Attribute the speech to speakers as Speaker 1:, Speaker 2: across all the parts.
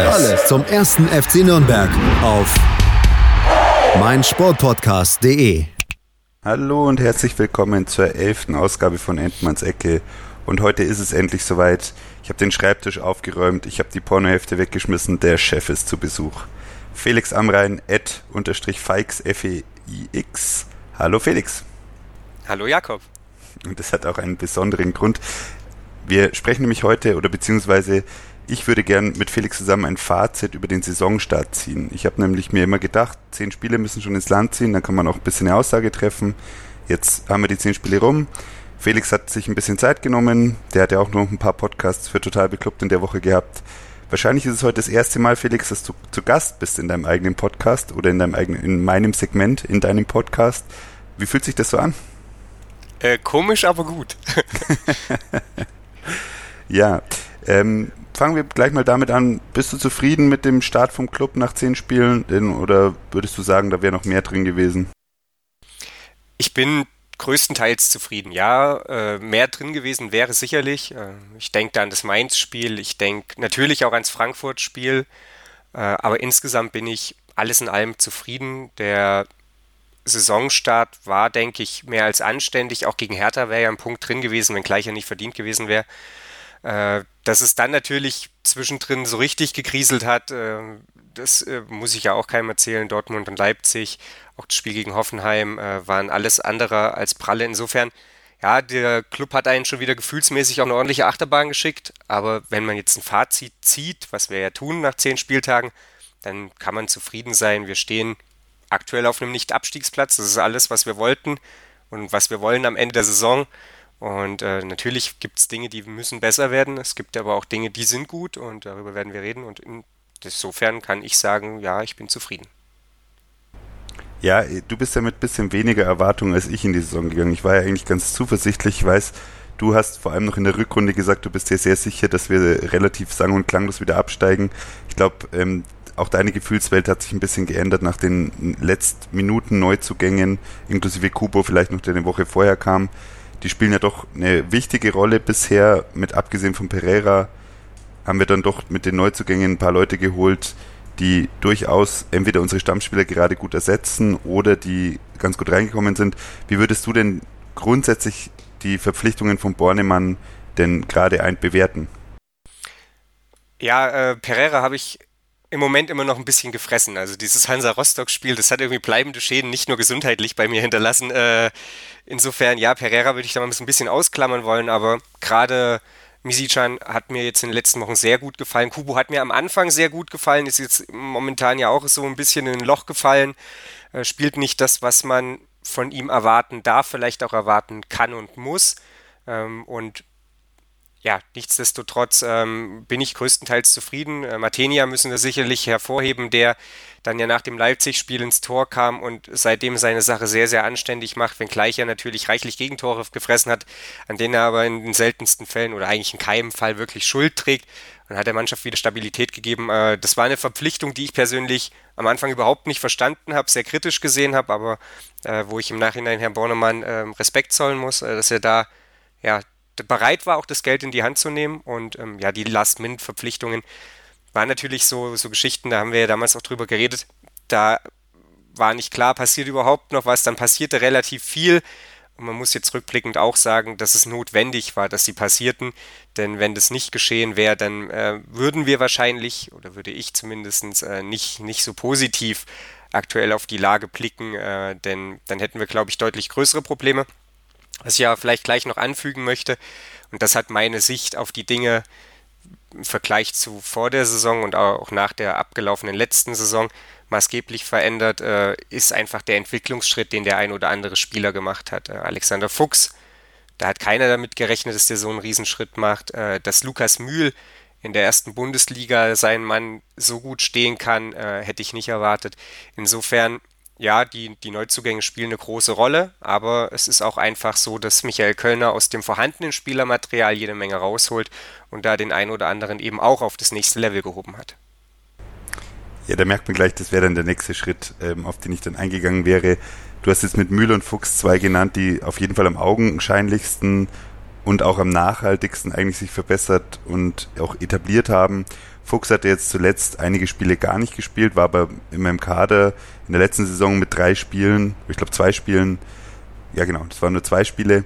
Speaker 1: Alles, zum ersten FC Nürnberg auf meinsportpodcast.de.
Speaker 2: Hallo und herzlich willkommen zur elften Ausgabe von Endmanns Ecke. Und heute ist es endlich soweit. Ich habe den Schreibtisch aufgeräumt, ich habe die Pornohefte weggeschmissen, der Chef ist zu Besuch. Felix Amrein, Ed, unterstrich Feix, F-E-I-X. Hallo Felix.
Speaker 3: Hallo Jakob.
Speaker 2: Und das hat auch einen besonderen Grund. Wir sprechen nämlich heute, oder beziehungsweise ich würde gern mit Felix zusammen ein Fazit über den Saisonstart ziehen. Ich habe nämlich mir immer gedacht, zehn Spiele müssen schon ins Land ziehen, dann kann man auch ein bisschen eine Aussage treffen. Jetzt haben wir die zehn Spiele rum. Felix hat sich ein bisschen Zeit genommen. Der hat ja auch noch ein paar Podcasts für Total Beklubbt in der Woche gehabt. Wahrscheinlich ist es heute das erste Mal, Felix, dass du zu Gast bist in deinem eigenen Podcast oder in deinem eigenen, in meinem Segment, in deinem Podcast. Wie fühlt sich das so an?
Speaker 3: Äh, komisch, aber gut.
Speaker 2: ja, ähm, fangen wir gleich mal damit an. Bist du zufrieden mit dem Start vom Club nach zehn Spielen? Oder würdest du sagen, da wäre noch mehr drin gewesen?
Speaker 3: Ich bin größtenteils zufrieden. Ja, äh, mehr drin gewesen wäre sicherlich. Äh, ich denke da an das Mainz-Spiel, ich denke natürlich auch ans Frankfurt-Spiel. Äh, aber insgesamt bin ich alles in allem zufrieden. Der Saisonstart war, denke ich, mehr als anständig. Auch gegen Hertha wäre ja ein Punkt drin gewesen, wenngleich er nicht verdient gewesen wäre. Äh, dass es dann natürlich zwischendrin so richtig gekriselt hat, äh, das äh, muss ich ja auch keinem erzählen. Dortmund und Leipzig, auch das Spiel gegen Hoffenheim, waren alles andere als pralle. Insofern, ja, der Club hat einen schon wieder gefühlsmäßig auch eine ordentliche Achterbahn geschickt. Aber wenn man jetzt ein Fazit zieht, was wir ja tun nach zehn Spieltagen, dann kann man zufrieden sein. Wir stehen aktuell auf einem Nicht-Abstiegsplatz. Das ist alles, was wir wollten und was wir wollen am Ende der Saison. Und äh, natürlich gibt es Dinge, die müssen besser werden. Es gibt aber auch Dinge, die sind gut und darüber werden wir reden. Und insofern kann ich sagen, ja, ich bin zufrieden.
Speaker 2: Ja, du bist ja mit ein bisschen weniger Erwartungen als ich in die Saison gegangen. Ich war ja eigentlich ganz zuversichtlich. Ich weiß, du hast vor allem noch in der Rückrunde gesagt, du bist dir sehr sicher, dass wir relativ sang- und klanglos wieder absteigen. Ich glaube, ähm, auch deine Gefühlswelt hat sich ein bisschen geändert nach den letzten Minuten Neuzugängen, inklusive Kubo vielleicht noch, der eine Woche vorher kam die spielen ja doch eine wichtige Rolle bisher. Mit abgesehen von Pereira haben wir dann doch mit den Neuzugängen ein paar Leute geholt, die durchaus entweder unsere Stammspieler gerade gut ersetzen oder die ganz gut reingekommen sind. Wie würdest du denn grundsätzlich die Verpflichtungen von Bornemann denn gerade ein bewerten?
Speaker 3: Ja, äh, Pereira habe ich im Moment immer noch ein bisschen gefressen. Also dieses Hansa-Rostock-Spiel, das hat irgendwie bleibende Schäden, nicht nur gesundheitlich bei mir hinterlassen. Äh, insofern, ja, Pereira würde ich da mal ein bisschen ausklammern wollen, aber gerade Misichan hat mir jetzt in den letzten Wochen sehr gut gefallen. Kubu hat mir am Anfang sehr gut gefallen, ist jetzt momentan ja auch so ein bisschen in ein Loch gefallen, äh, spielt nicht das, was man von ihm erwarten darf, vielleicht auch erwarten kann und muss. Ähm, und ja, nichtsdestotrotz ähm, bin ich größtenteils zufrieden. Äh, Matenia müssen wir sicherlich hervorheben, der dann ja nach dem Leipzig-Spiel ins Tor kam und seitdem seine Sache sehr, sehr anständig macht, wenngleich er natürlich reichlich Gegentore gefressen hat, an denen er aber in den seltensten Fällen oder eigentlich in keinem Fall wirklich Schuld trägt und hat der Mannschaft wieder Stabilität gegeben. Äh, das war eine Verpflichtung, die ich persönlich am Anfang überhaupt nicht verstanden habe, sehr kritisch gesehen habe, aber äh, wo ich im Nachhinein Herrn Bornemann äh, Respekt zollen muss, äh, dass er da ja, bereit war, auch das Geld in die Hand zu nehmen. Und ähm, ja, die Last-Minute-Verpflichtungen waren natürlich so, so Geschichten, da haben wir ja damals auch drüber geredet. Da war nicht klar, passiert überhaupt noch was. Dann passierte relativ viel. Und man muss jetzt rückblickend auch sagen, dass es notwendig war, dass sie passierten. Denn wenn das nicht geschehen wäre, dann äh, würden wir wahrscheinlich, oder würde ich zumindest, äh, nicht, nicht so positiv aktuell auf die Lage blicken. Äh, denn dann hätten wir, glaube ich, deutlich größere Probleme. Was ich ja vielleicht gleich noch anfügen möchte, und das hat meine Sicht auf die Dinge im Vergleich zu vor der Saison und auch nach der abgelaufenen letzten Saison maßgeblich verändert, äh, ist einfach der Entwicklungsschritt, den der ein oder andere Spieler gemacht hat. Äh, Alexander Fuchs, da hat keiner damit gerechnet, dass der so einen Riesenschritt macht. Äh, dass Lukas Mühl in der ersten Bundesliga sein Mann so gut stehen kann, hätte ich nicht erwartet. Insofern, ja, die, die Neuzugänge spielen eine große Rolle, aber es ist auch einfach so, dass Michael Kölner aus dem vorhandenen Spielermaterial jede Menge rausholt und da den einen oder anderen eben auch auf das nächste Level gehoben hat.
Speaker 2: Ja, da merkt man gleich, das wäre dann der nächste Schritt, ähm, auf den ich dann eingegangen wäre. Du hast jetzt mit Mühle und Fuchs zwei genannt, die auf jeden Fall am augenscheinlichsten und auch am nachhaltigsten eigentlich sich verbessert und auch etabliert haben. Fuchs hatte jetzt zuletzt einige Spiele gar nicht gespielt, war aber in meinem Kader in der letzten Saison mit drei Spielen, ich glaube zwei Spielen, ja genau, das waren nur zwei Spiele,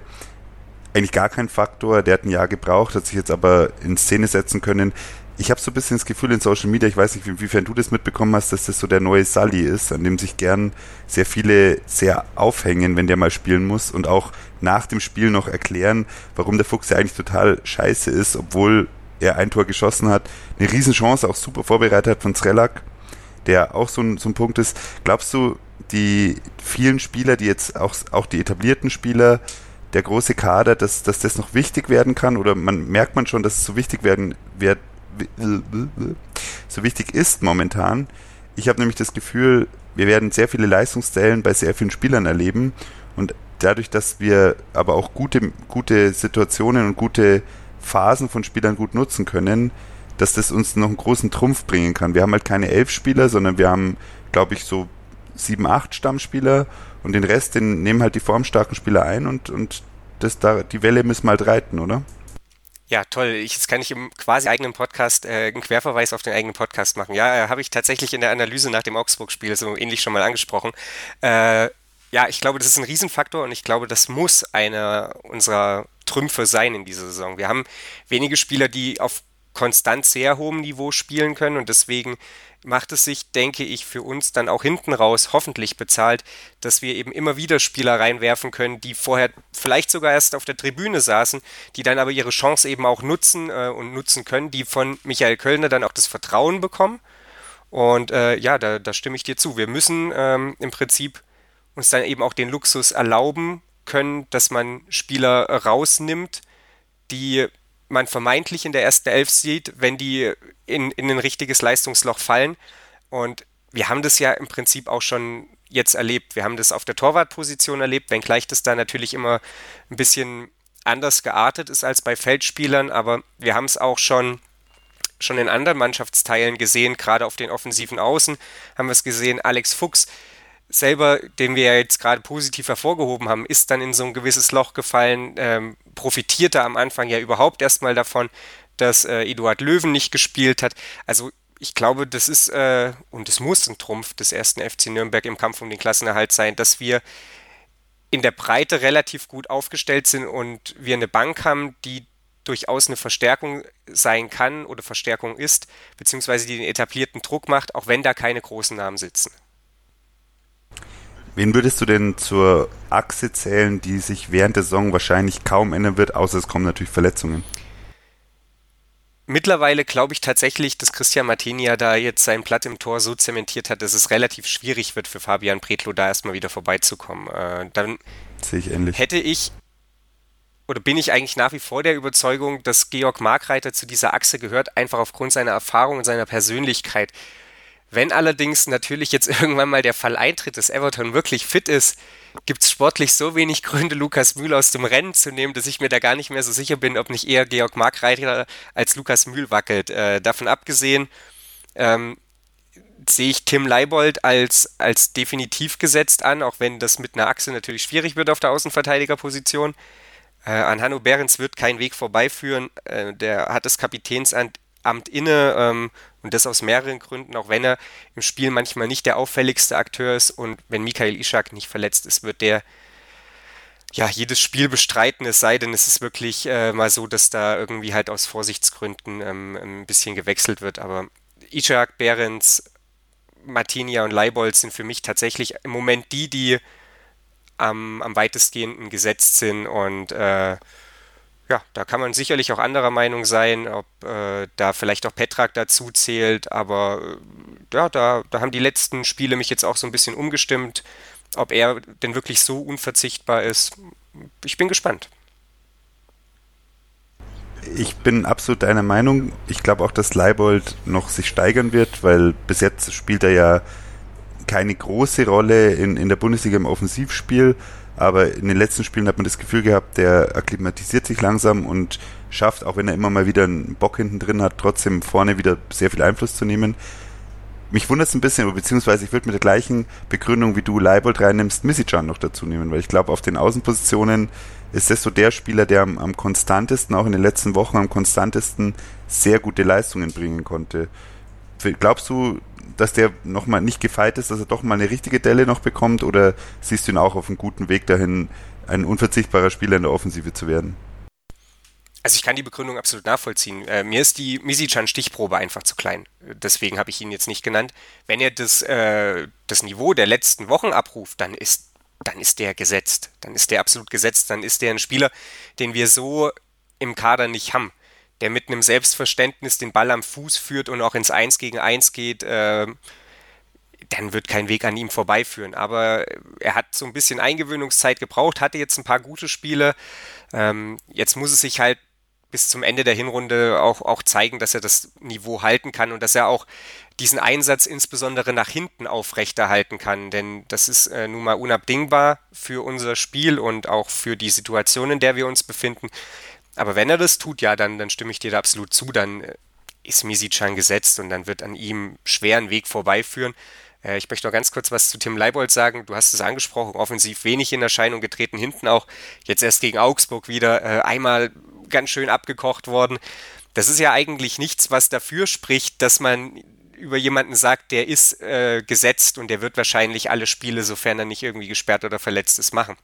Speaker 2: eigentlich gar kein Faktor. Der hat ein Jahr gebraucht, hat sich jetzt aber in Szene setzen können. Ich habe so ein bisschen das Gefühl in Social Media, ich weiß nicht, inwiefern du das mitbekommen hast, dass das so der neue Sully ist, an dem sich gern sehr viele sehr aufhängen, wenn der mal spielen muss und auch nach dem Spiel noch erklären, warum der Fuchs ja eigentlich total scheiße ist, obwohl er ein Tor geschossen hat, eine Riesenchance auch super vorbereitet hat von Zrelak, der auch so ein, so ein Punkt ist. Glaubst du, die vielen Spieler, die jetzt auch, auch die etablierten Spieler, der große Kader, dass, dass das noch wichtig werden kann oder man merkt man schon, dass es so wichtig werden wird, so wichtig ist momentan. Ich habe nämlich das Gefühl, wir werden sehr viele Leistungszellen bei sehr vielen Spielern erleben und dadurch, dass wir aber auch gute, gute Situationen und gute Phasen von Spielern gut nutzen können, dass das uns noch einen großen Trumpf bringen kann. Wir haben halt keine elf Spieler, sondern wir haben, glaube ich, so sieben, acht Stammspieler und den Rest, den nehmen halt die formstarken Spieler ein und, und das da, die Welle müssen wir halt reiten, oder?
Speaker 3: Ja, toll. Ich, jetzt kann ich im quasi eigenen Podcast äh, einen Querverweis auf den eigenen Podcast machen. Ja, äh, habe ich tatsächlich in der Analyse nach dem Augsburg-Spiel so ähnlich schon mal angesprochen. Äh, ja, ich glaube, das ist ein Riesenfaktor und ich glaube, das muss einer unserer Trümpfe sein in dieser Saison. Wir haben wenige Spieler, die auf konstant sehr hohem Niveau spielen können und deswegen macht es sich, denke ich, für uns dann auch hinten raus hoffentlich bezahlt, dass wir eben immer wieder Spieler reinwerfen können, die vorher vielleicht sogar erst auf der Tribüne saßen, die dann aber ihre Chance eben auch nutzen äh, und nutzen können, die von Michael Kölner dann auch das Vertrauen bekommen. Und äh, ja, da, da, stimme ich dir zu. Wir müssen ähm, im Prinzip uns dann eben auch den Luxus erlauben können, dass man Spieler rausnimmt, die man vermeintlich in der ersten Elf sieht, wenn die in, in ein richtiges Leistungsloch fallen. Und wir haben das ja im Prinzip auch schon jetzt erlebt. Wir haben das auf der Torwartposition erlebt, wenngleich das da natürlich immer ein bisschen anders geartet ist als bei Feldspielern, aber wir haben es auch schon schon in anderen Mannschaftsteilen gesehen, gerade auf den offensiven Außen haben wir es gesehen. Alex Fuchs selber, den wir ja jetzt gerade positiv hervorgehoben haben, ist dann in so ein gewisses Loch gefallen, ähm, profitierte am Anfang ja überhaupt erstmal davon, dass äh, Eduard Löwen nicht gespielt hat. Also ich glaube, das ist äh, und es muss ein Trumpf des ersten FC Nürnberg im Kampf um den Klassenerhalt sein, dass wir in der Breite relativ gut aufgestellt sind und wir eine Bank haben, die durchaus eine Verstärkung sein kann oder Verstärkung ist, beziehungsweise die den etablierten Druck macht, auch wenn da keine großen Namen sitzen.
Speaker 2: Wen würdest du denn zur Achse zählen, die sich während der Saison wahrscheinlich kaum ändern wird, außer es kommen natürlich Verletzungen?
Speaker 3: Mittlerweile glaube ich tatsächlich, dass Christian Martinia da jetzt sein Blatt im Tor so zementiert hat, dass es relativ schwierig wird für Fabian Pretlo da erstmal wieder vorbeizukommen. Äh, dann
Speaker 2: Sehe ich ähnlich.
Speaker 3: hätte ich oder bin ich eigentlich nach wie vor der Überzeugung, dass Georg Markreiter zu dieser Achse gehört, einfach aufgrund seiner Erfahrung und seiner Persönlichkeit. Wenn allerdings natürlich jetzt irgendwann mal der Fall eintritt, dass Everton wirklich fit ist, gibt es sportlich so wenig Gründe, Lukas Mühl aus dem Rennen zu nehmen, dass ich mir da gar nicht mehr so sicher bin, ob nicht eher Georg Markreiter als Lukas Mühl wackelt. Äh, davon abgesehen ähm, sehe ich Tim Leibold als, als definitiv gesetzt an, auch wenn das mit einer Achse natürlich schwierig wird auf der Außenverteidigerposition. Äh, an Hanno Behrens wird kein Weg vorbeiführen. Äh, der hat das Kapitänsamt inne ähm, und das aus mehreren Gründen, auch wenn er im Spiel manchmal nicht der auffälligste Akteur ist und wenn Michael Ishak nicht verletzt ist, wird der ja jedes Spiel bestreiten, es sei denn, es ist wirklich äh, mal so, dass da irgendwie halt aus Vorsichtsgründen ähm, ein bisschen gewechselt wird. Aber Ishak, Behrens, Martinia und Leibold sind für mich tatsächlich im Moment die, die am, am weitestgehenden gesetzt sind und äh, ja, da kann man sicherlich auch anderer Meinung sein, ob äh, da vielleicht auch Petrak dazu zählt, aber äh, ja, da, da haben die letzten Spiele mich jetzt auch so ein bisschen umgestimmt, ob er denn wirklich so unverzichtbar ist. Ich bin gespannt.
Speaker 2: Ich bin absolut deiner Meinung. Ich glaube auch, dass Leibold noch sich steigern wird, weil bis jetzt spielt er ja keine große Rolle in, in der Bundesliga im Offensivspiel, aber in den letzten Spielen hat man das Gefühl gehabt, der akklimatisiert sich langsam und schafft, auch wenn er immer mal wieder einen Bock hinten drin hat, trotzdem vorne wieder sehr viel Einfluss zu nehmen. Mich wundert es ein bisschen, beziehungsweise ich würde mit der gleichen Begründung, wie du Leibold reinnimmst, Missicjan noch dazu nehmen, weil ich glaube, auf den Außenpositionen ist das so der Spieler, der am, am konstantesten, auch in den letzten Wochen am konstantesten sehr gute Leistungen bringen konnte. Glaubst du, dass der nochmal nicht gefeit ist, dass er doch mal eine richtige Delle noch bekommt oder siehst du ihn auch auf einem guten Weg dahin, ein unverzichtbarer Spieler in der Offensive zu werden?
Speaker 3: Also ich kann die Begründung absolut nachvollziehen. Äh, mir ist die Misicjan-Stichprobe einfach zu klein. Deswegen habe ich ihn jetzt nicht genannt. Wenn er das, äh, das Niveau der letzten Wochen abruft, dann ist, dann ist der gesetzt. Dann ist der absolut gesetzt. Dann ist der ein Spieler, den wir so im Kader nicht haben der mit einem Selbstverständnis den Ball am Fuß führt und auch ins Eins gegen Eins geht, äh, dann wird kein Weg an ihm vorbeiführen. Aber er hat so ein bisschen Eingewöhnungszeit gebraucht, hatte jetzt ein paar gute Spiele. Ähm, jetzt muss es sich halt bis zum Ende der Hinrunde auch, auch zeigen, dass er das Niveau halten kann und dass er auch diesen Einsatz insbesondere nach hinten aufrechterhalten kann. Denn das ist äh, nun mal unabdingbar für unser Spiel und auch für die Situation, in der wir uns befinden. Aber wenn er das tut, ja, dann, dann stimme ich dir da absolut zu. Dann äh, ist Misicjan gesetzt und dann wird an ihm schweren Weg vorbeiführen. Äh, ich möchte noch ganz kurz was zu Tim Leibold sagen. Du hast es angesprochen, offensiv wenig in Erscheinung getreten, hinten auch. Jetzt erst gegen Augsburg wieder äh, einmal ganz schön abgekocht worden. Das ist ja eigentlich nichts, was dafür spricht, dass man über jemanden sagt, der ist äh, gesetzt und der wird wahrscheinlich alle Spiele, sofern er nicht irgendwie gesperrt oder verletzt ist, machen.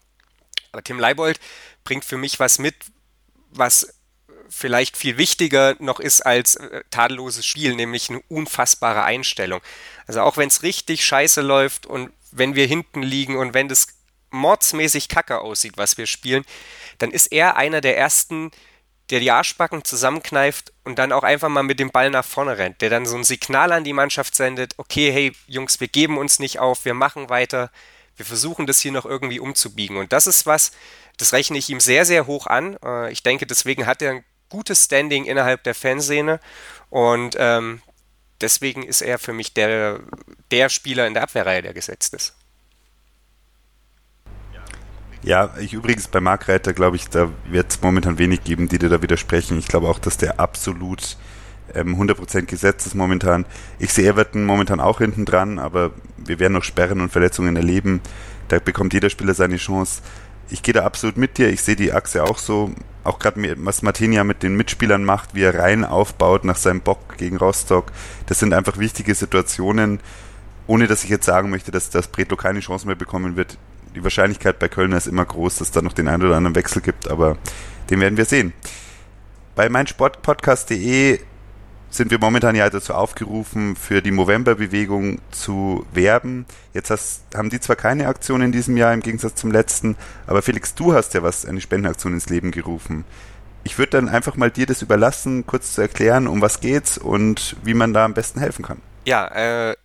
Speaker 3: Aber Tim Leibold bringt für mich was mit, was vielleicht viel wichtiger noch ist als äh, tadelloses Spiel, nämlich eine unfassbare Einstellung. Also auch wenn es richtig scheiße läuft und wenn wir hinten liegen und wenn das mordsmäßig kacke aussieht, was wir spielen, dann ist er einer der ersten, der die Arschbacken zusammenkneift und dann auch einfach mal mit dem Ball nach vorne rennt, der dann so ein Signal an die Mannschaft sendet, okay, hey Jungs, wir geben uns nicht auf, wir machen weiter, wir versuchen das hier noch irgendwie umzubiegen. Und das ist was, das rechne ich ihm sehr, sehr hoch an. Äh, ich denke, deswegen hat er ein gutes Standing innerhalb der Fanszene und ähm, deswegen ist er für mich der, der Spieler in der Abwehrreihe, der gesetzt ist.
Speaker 2: Ja, ich übrigens bei Mark Reiter glaube ich, da wird es momentan wenig geben, die dir da widersprechen. Ich glaube auch, dass der absolut ähm, 100% gesetzt ist momentan. Ich sehe Everton momentan auch hinten dran, aber wir werden noch Sperren und Verletzungen erleben. Da bekommt jeder Spieler seine Chance ich gehe da absolut mit dir. Ich sehe die Achse auch so. Auch gerade was Martinia mit den Mitspielern macht, wie er rein aufbaut nach seinem Bock gegen Rostock. Das sind einfach wichtige Situationen. Ohne dass ich jetzt sagen möchte, dass das Bretlo keine Chance mehr bekommen wird. Die Wahrscheinlichkeit bei Kölner ist immer groß, dass da noch den einen oder anderen Wechsel gibt, aber den werden wir sehen. Bei meinsportpodcast.de sind wir momentan ja dazu aufgerufen, für die Movember-Bewegung zu werben. Jetzt hast, haben die zwar keine Aktion in diesem Jahr im Gegensatz zum letzten, aber Felix, du hast ja was, eine Spendenaktion ins Leben gerufen. Ich würde dann einfach mal dir das überlassen, kurz zu erklären, um was geht's und wie man da am besten helfen kann.
Speaker 3: Ja, äh,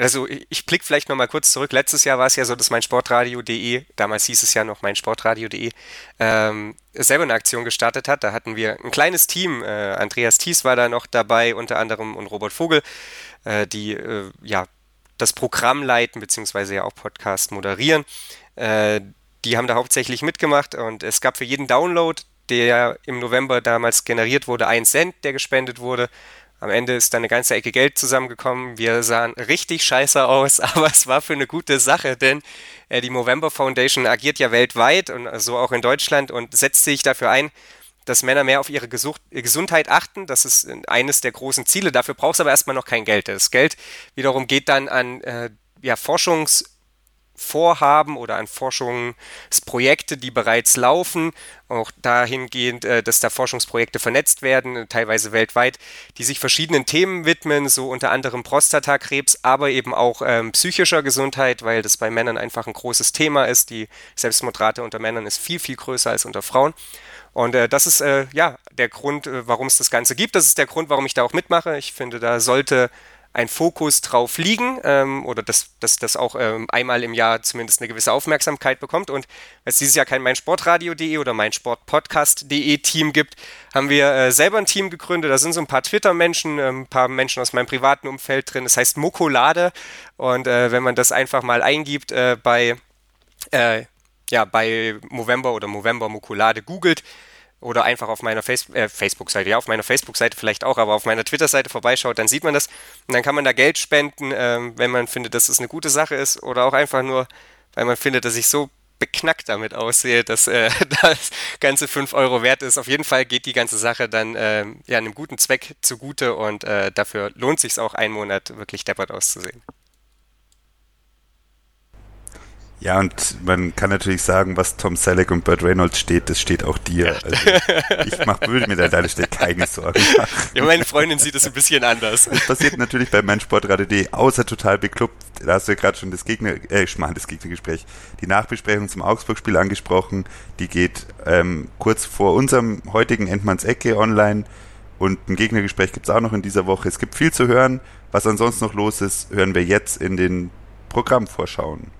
Speaker 3: also ich blicke vielleicht nochmal kurz zurück. Letztes Jahr war es ja so, dass mein Sportradio.de, damals hieß es ja noch mein Sportradio.de, ähm, selber eine Aktion gestartet hat. Da hatten wir ein kleines Team. Äh, Andreas Thies war da noch dabei, unter anderem und Robert Vogel, äh, die äh, ja das Programm leiten, beziehungsweise ja auch Podcast moderieren. Äh, die haben da hauptsächlich mitgemacht und es gab für jeden Download, der im November damals generiert wurde, ein Cent, der gespendet wurde. Am Ende ist da eine ganze Ecke Geld zusammengekommen. Wir sahen richtig scheiße aus, aber es war für eine gute Sache, denn äh, die Movember Foundation agiert ja weltweit und so auch in Deutschland und setzt sich dafür ein, dass Männer mehr auf ihre Gesucht, Gesundheit achten. Das ist eines der großen Ziele. Dafür brauchst du aber erstmal noch kein Geld. Das Geld wiederum geht dann an äh, ja, Forschungs- Vorhaben oder an Forschungsprojekte, die bereits laufen, auch dahingehend, äh, dass da Forschungsprojekte vernetzt werden, teilweise weltweit, die sich verschiedenen Themen widmen, so unter anderem Prostatakrebs, aber eben auch ähm, psychischer Gesundheit, weil das bei Männern einfach ein großes Thema ist. Die Selbstmordrate unter Männern ist viel, viel größer als unter Frauen. Und äh, das ist äh, ja der Grund, äh, warum es das Ganze gibt. Das ist der Grund, warum ich da auch mitmache. Ich finde, da sollte ein Fokus drauf liegen ähm, oder dass, dass das auch ähm, einmal im Jahr zumindest eine gewisse Aufmerksamkeit bekommt. Und weil es dieses Jahr kein meinsportradio.de oder meinsportpodcast.de Team gibt, haben wir äh, selber ein Team gegründet. Da sind so ein paar Twitter-Menschen, äh, ein paar Menschen aus meinem privaten Umfeld drin. Das heißt Mokolade. Und äh, wenn man das einfach mal eingibt äh, bei, äh, ja, bei Movember oder Movember Mokolade googelt, oder einfach auf meiner Face äh, Facebook-Seite, ja, auf meiner Facebook-Seite vielleicht auch, aber auf meiner Twitter-Seite vorbeischaut, dann sieht man das und dann kann man da Geld spenden, ähm, wenn man findet, dass es eine gute Sache ist oder auch einfach nur, weil man findet, dass ich so beknackt damit aussehe, dass äh, das ganze 5 Euro wert ist. Auf jeden Fall geht die ganze Sache dann äh, ja, einem guten Zweck zugute und äh, dafür lohnt sich auch, einen Monat wirklich deppert auszusehen.
Speaker 2: Ja, und man kann natürlich sagen, was Tom Selleck und Burt Reynolds steht, das steht auch dir. Also ich mach, würde mir da deine Stelle keine Sorgen machen.
Speaker 3: Ja, meine Freundin sieht es ein bisschen anders.
Speaker 2: Das passiert natürlich bei meinsportradio.de, außer total beklubbt. Da hast du ja gerade schon das Gegner, äh, meine das Gegnergespräch, die Nachbesprechung zum Augsburg-Spiel angesprochen. Die geht ähm, kurz vor unserem heutigen Endmanns Ecke online. Und ein Gegnergespräch gibt es auch noch in dieser Woche. Es gibt viel zu hören. Was ansonsten noch los ist, hören wir jetzt in den Programmvorschauen.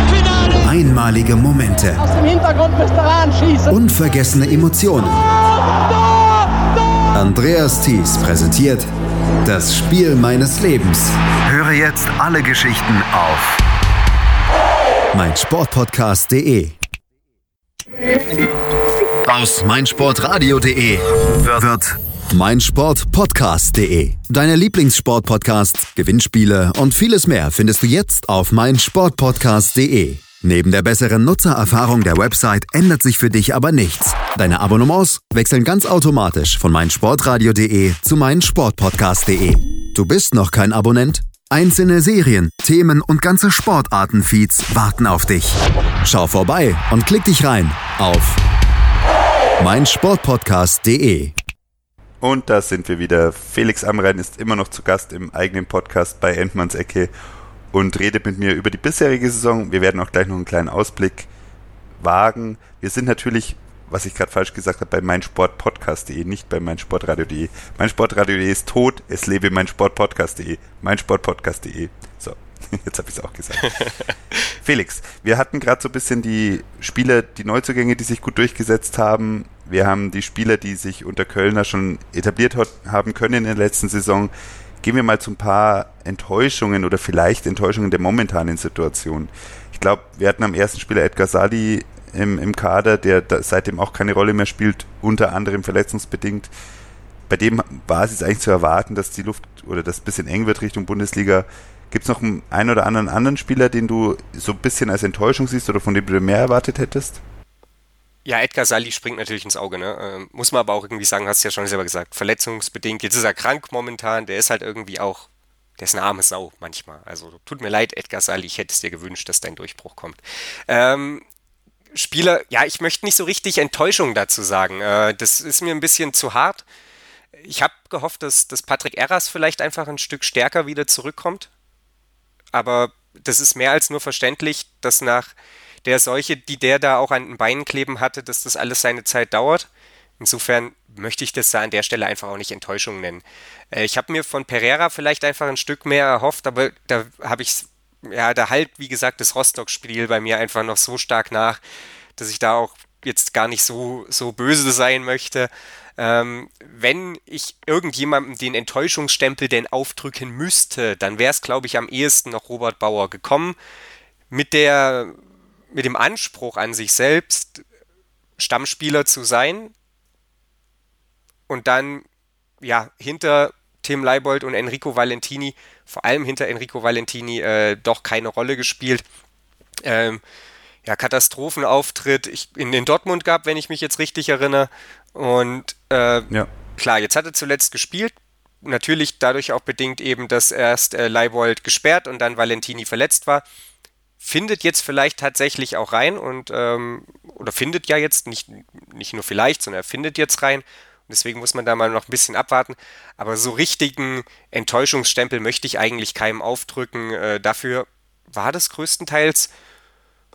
Speaker 1: Einmalige Momente.
Speaker 4: Aus dem Hintergrund müsst ihr anschießen.
Speaker 1: Unvergessene Emotionen. Andreas Thies präsentiert das Spiel meines Lebens. Höre jetzt alle Geschichten auf meinsportpodcast.de. Aus meinsportradio.de wird meinsportpodcast.de. Deine Lieblingssportpodcasts, Gewinnspiele und vieles mehr findest du jetzt auf meinsportpodcast.de. Neben der besseren Nutzererfahrung der Website ändert sich für dich aber nichts. Deine Abonnements wechseln ganz automatisch von meinsportradio.de zu meinsportpodcast.de. Du bist noch kein Abonnent? Einzelne Serien, Themen und ganze Sportartenfeeds warten auf dich. Schau vorbei und klick dich rein auf meinsportpodcast.de.
Speaker 2: Und da sind wir wieder. Felix Amrein ist immer noch zu Gast im eigenen Podcast bei Endmanns Ecke und redet mit mir über die bisherige Saison. Wir werden auch gleich noch einen kleinen Ausblick wagen. Wir sind natürlich, was ich gerade falsch gesagt habe, bei meinsportpodcast.de, nicht bei meinsportradio.de. Meinsportradio.de ist tot, es lebe meinsportpodcast.de. Meinsportpodcast.de. So, jetzt habe ich es auch gesagt. Felix, wir hatten gerade so ein bisschen die Spieler, die Neuzugänge, die sich gut durchgesetzt haben. Wir haben die Spieler, die sich unter Kölner schon etabliert haben können in der letzten Saison. Gehen wir mal zu ein paar Enttäuschungen oder vielleicht Enttäuschungen der momentanen Situation. Ich glaube, wir hatten am ersten Spieler Edgar Sali im, im Kader, der seitdem auch keine Rolle mehr spielt, unter anderem verletzungsbedingt. Bei dem war es jetzt eigentlich zu erwarten, dass die Luft oder das bisschen eng wird Richtung Bundesliga. Gibt es noch einen oder anderen anderen Spieler, den du so ein bisschen als Enttäuschung siehst oder von dem du mehr erwartet hättest?
Speaker 3: Ja, Edgar Sali springt natürlich ins Auge, ne? Ähm, muss man aber auch irgendwie sagen, hast du ja schon selber gesagt, verletzungsbedingt. Jetzt ist er krank momentan, der ist halt irgendwie auch, der ist eine arme Sau manchmal. Also tut mir leid, Edgar Sali, ich hätte es dir gewünscht, dass dein Durchbruch kommt. Ähm, Spieler, ja, ich möchte nicht so richtig Enttäuschung dazu sagen. Äh, das ist mir ein bisschen zu hart. Ich habe gehofft, dass, dass Patrick Erras vielleicht einfach ein Stück stärker wieder zurückkommt. Aber das ist mehr als nur verständlich, dass nach der Seuche, die der da auch an den Beinen kleben hatte, dass das alles seine Zeit dauert. Insofern möchte ich das da an der Stelle einfach auch nicht Enttäuschung nennen. Äh, ich habe mir von Pereira vielleicht einfach ein Stück mehr erhofft, aber da habe ich, ja, da halt, wie gesagt, das Rostock-Spiel bei mir einfach noch so stark nach, dass ich da auch jetzt gar nicht so, so böse sein möchte. Ähm, wenn ich irgendjemandem den Enttäuschungsstempel denn aufdrücken müsste, dann wäre es, glaube ich, am ehesten noch Robert Bauer gekommen. Mit der mit dem Anspruch an sich selbst, Stammspieler zu sein und dann ja hinter Tim Leibold und Enrico Valentini, vor allem hinter Enrico Valentini, äh, doch keine Rolle gespielt. Ähm, ja, Katastrophenauftritt ich, in, in Dortmund gab, wenn ich mich jetzt richtig erinnere. Und äh, ja. klar, jetzt hat er zuletzt gespielt. Natürlich dadurch auch bedingt eben, dass erst äh, Leibold gesperrt und dann Valentini verletzt war findet jetzt vielleicht tatsächlich auch rein und ähm, oder findet ja jetzt nicht, nicht nur vielleicht, sondern er findet jetzt rein. Und deswegen muss man da mal noch ein bisschen abwarten. Aber so richtigen Enttäuschungsstempel möchte ich eigentlich keinem aufdrücken. Äh, dafür war das größtenteils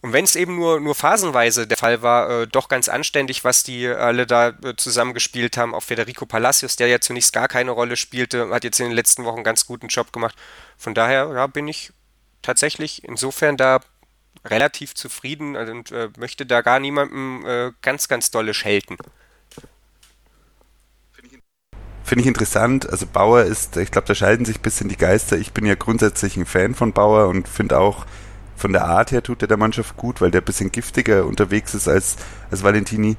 Speaker 3: und wenn es eben nur, nur phasenweise der Fall war, äh, doch ganz anständig, was die alle da äh, zusammengespielt haben. Auch Federico Palacios, der ja zunächst gar keine Rolle spielte, hat jetzt in den letzten Wochen ganz guten Job gemacht. Von daher ja, bin ich tatsächlich insofern da relativ zufrieden und äh, möchte da gar niemandem äh, ganz, ganz dolle schelten.
Speaker 2: Finde ich interessant. Also Bauer ist, ich glaube, da scheiden sich ein bisschen die Geister. Ich bin ja grundsätzlich ein Fan von Bauer und finde auch, von der Art her tut er der Mannschaft gut, weil der ein bisschen giftiger unterwegs ist als, als Valentini.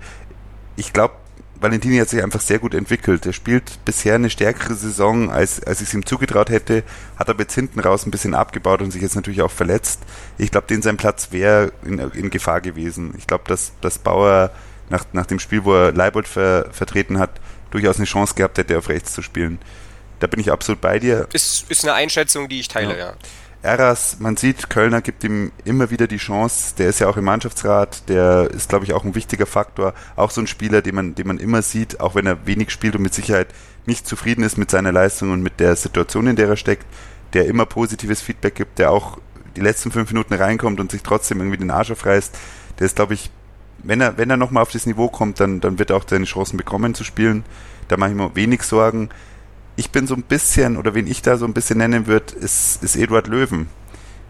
Speaker 2: Ich glaube, Valentini hat sich einfach sehr gut entwickelt. Er spielt bisher eine stärkere Saison, als, als ich es ihm zugetraut hätte, hat aber jetzt hinten raus ein bisschen abgebaut und sich jetzt natürlich auch verletzt. Ich glaube, den sein Platz wäre in, in Gefahr gewesen. Ich glaube, dass, dass Bauer nach, nach dem Spiel, wo er Leibold ver, vertreten hat, durchaus eine Chance gehabt hätte, auf rechts zu spielen. Da bin ich absolut bei dir.
Speaker 3: Ist, ist eine Einschätzung, die ich teile, ja. ja.
Speaker 2: Eras, man sieht, Kölner gibt ihm immer wieder die Chance. Der ist ja auch im Mannschaftsrat, der ist, glaube ich, auch ein wichtiger Faktor. Auch so ein Spieler, den man, den man immer sieht, auch wenn er wenig spielt und mit Sicherheit nicht zufrieden ist mit seiner Leistung und mit der Situation, in der er steckt, der immer positives Feedback gibt, der auch die letzten fünf Minuten reinkommt und sich trotzdem irgendwie den Arsch aufreißt. Der ist, glaube ich, wenn er, wenn er nochmal auf das Niveau kommt, dann, dann wird er auch seine Chancen bekommen zu spielen. Da mache ich mir wenig Sorgen ich bin so ein bisschen, oder wen ich da so ein bisschen nennen würde, ist, ist Eduard Löwen.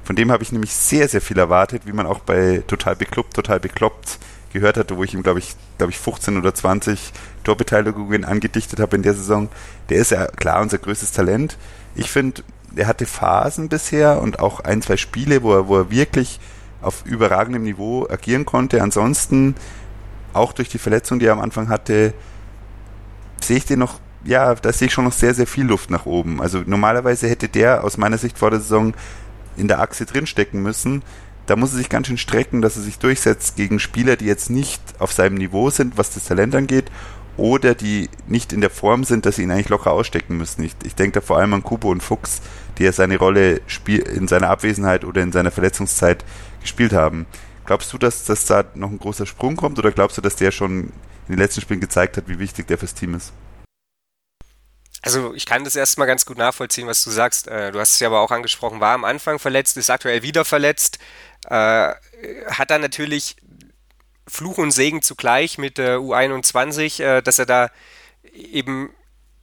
Speaker 2: Von dem habe ich nämlich sehr, sehr viel erwartet, wie man auch bei Total Bekloppt, Total Bekloppt gehört hatte, wo ich ihm, glaube ich, glaube ich, 15 oder 20 Torbeteiligungen angedichtet habe in der Saison. Der ist ja klar unser größtes Talent. Ich finde, er hatte Phasen bisher und auch ein, zwei Spiele, wo er, wo er wirklich auf überragendem Niveau agieren konnte. Ansonsten, auch durch die Verletzung, die er am Anfang hatte, sehe ich den noch ja, da sehe ich schon noch sehr, sehr viel Luft nach oben. Also normalerweise hätte der aus meiner Sicht vor der Saison in der Achse drinstecken müssen. Da muss er sich ganz schön strecken, dass er sich durchsetzt gegen Spieler, die jetzt nicht auf seinem Niveau sind, was das Talent angeht, oder die nicht in der Form sind, dass sie ihn eigentlich locker ausstecken müssen. Ich, ich denke da vor allem an Kubo und Fuchs, die ja seine Rolle in seiner Abwesenheit oder in seiner Verletzungszeit gespielt haben. Glaubst du, dass, dass da noch ein großer Sprung kommt oder glaubst du, dass der schon in den letzten Spielen gezeigt hat, wie wichtig der fürs Team ist?
Speaker 3: Also ich kann das erstmal ganz gut nachvollziehen, was du sagst. Äh, du hast es ja aber auch angesprochen, war am Anfang verletzt, ist aktuell wieder verletzt, äh, hat dann natürlich Fluch und Segen zugleich mit der U21, äh, dass er da eben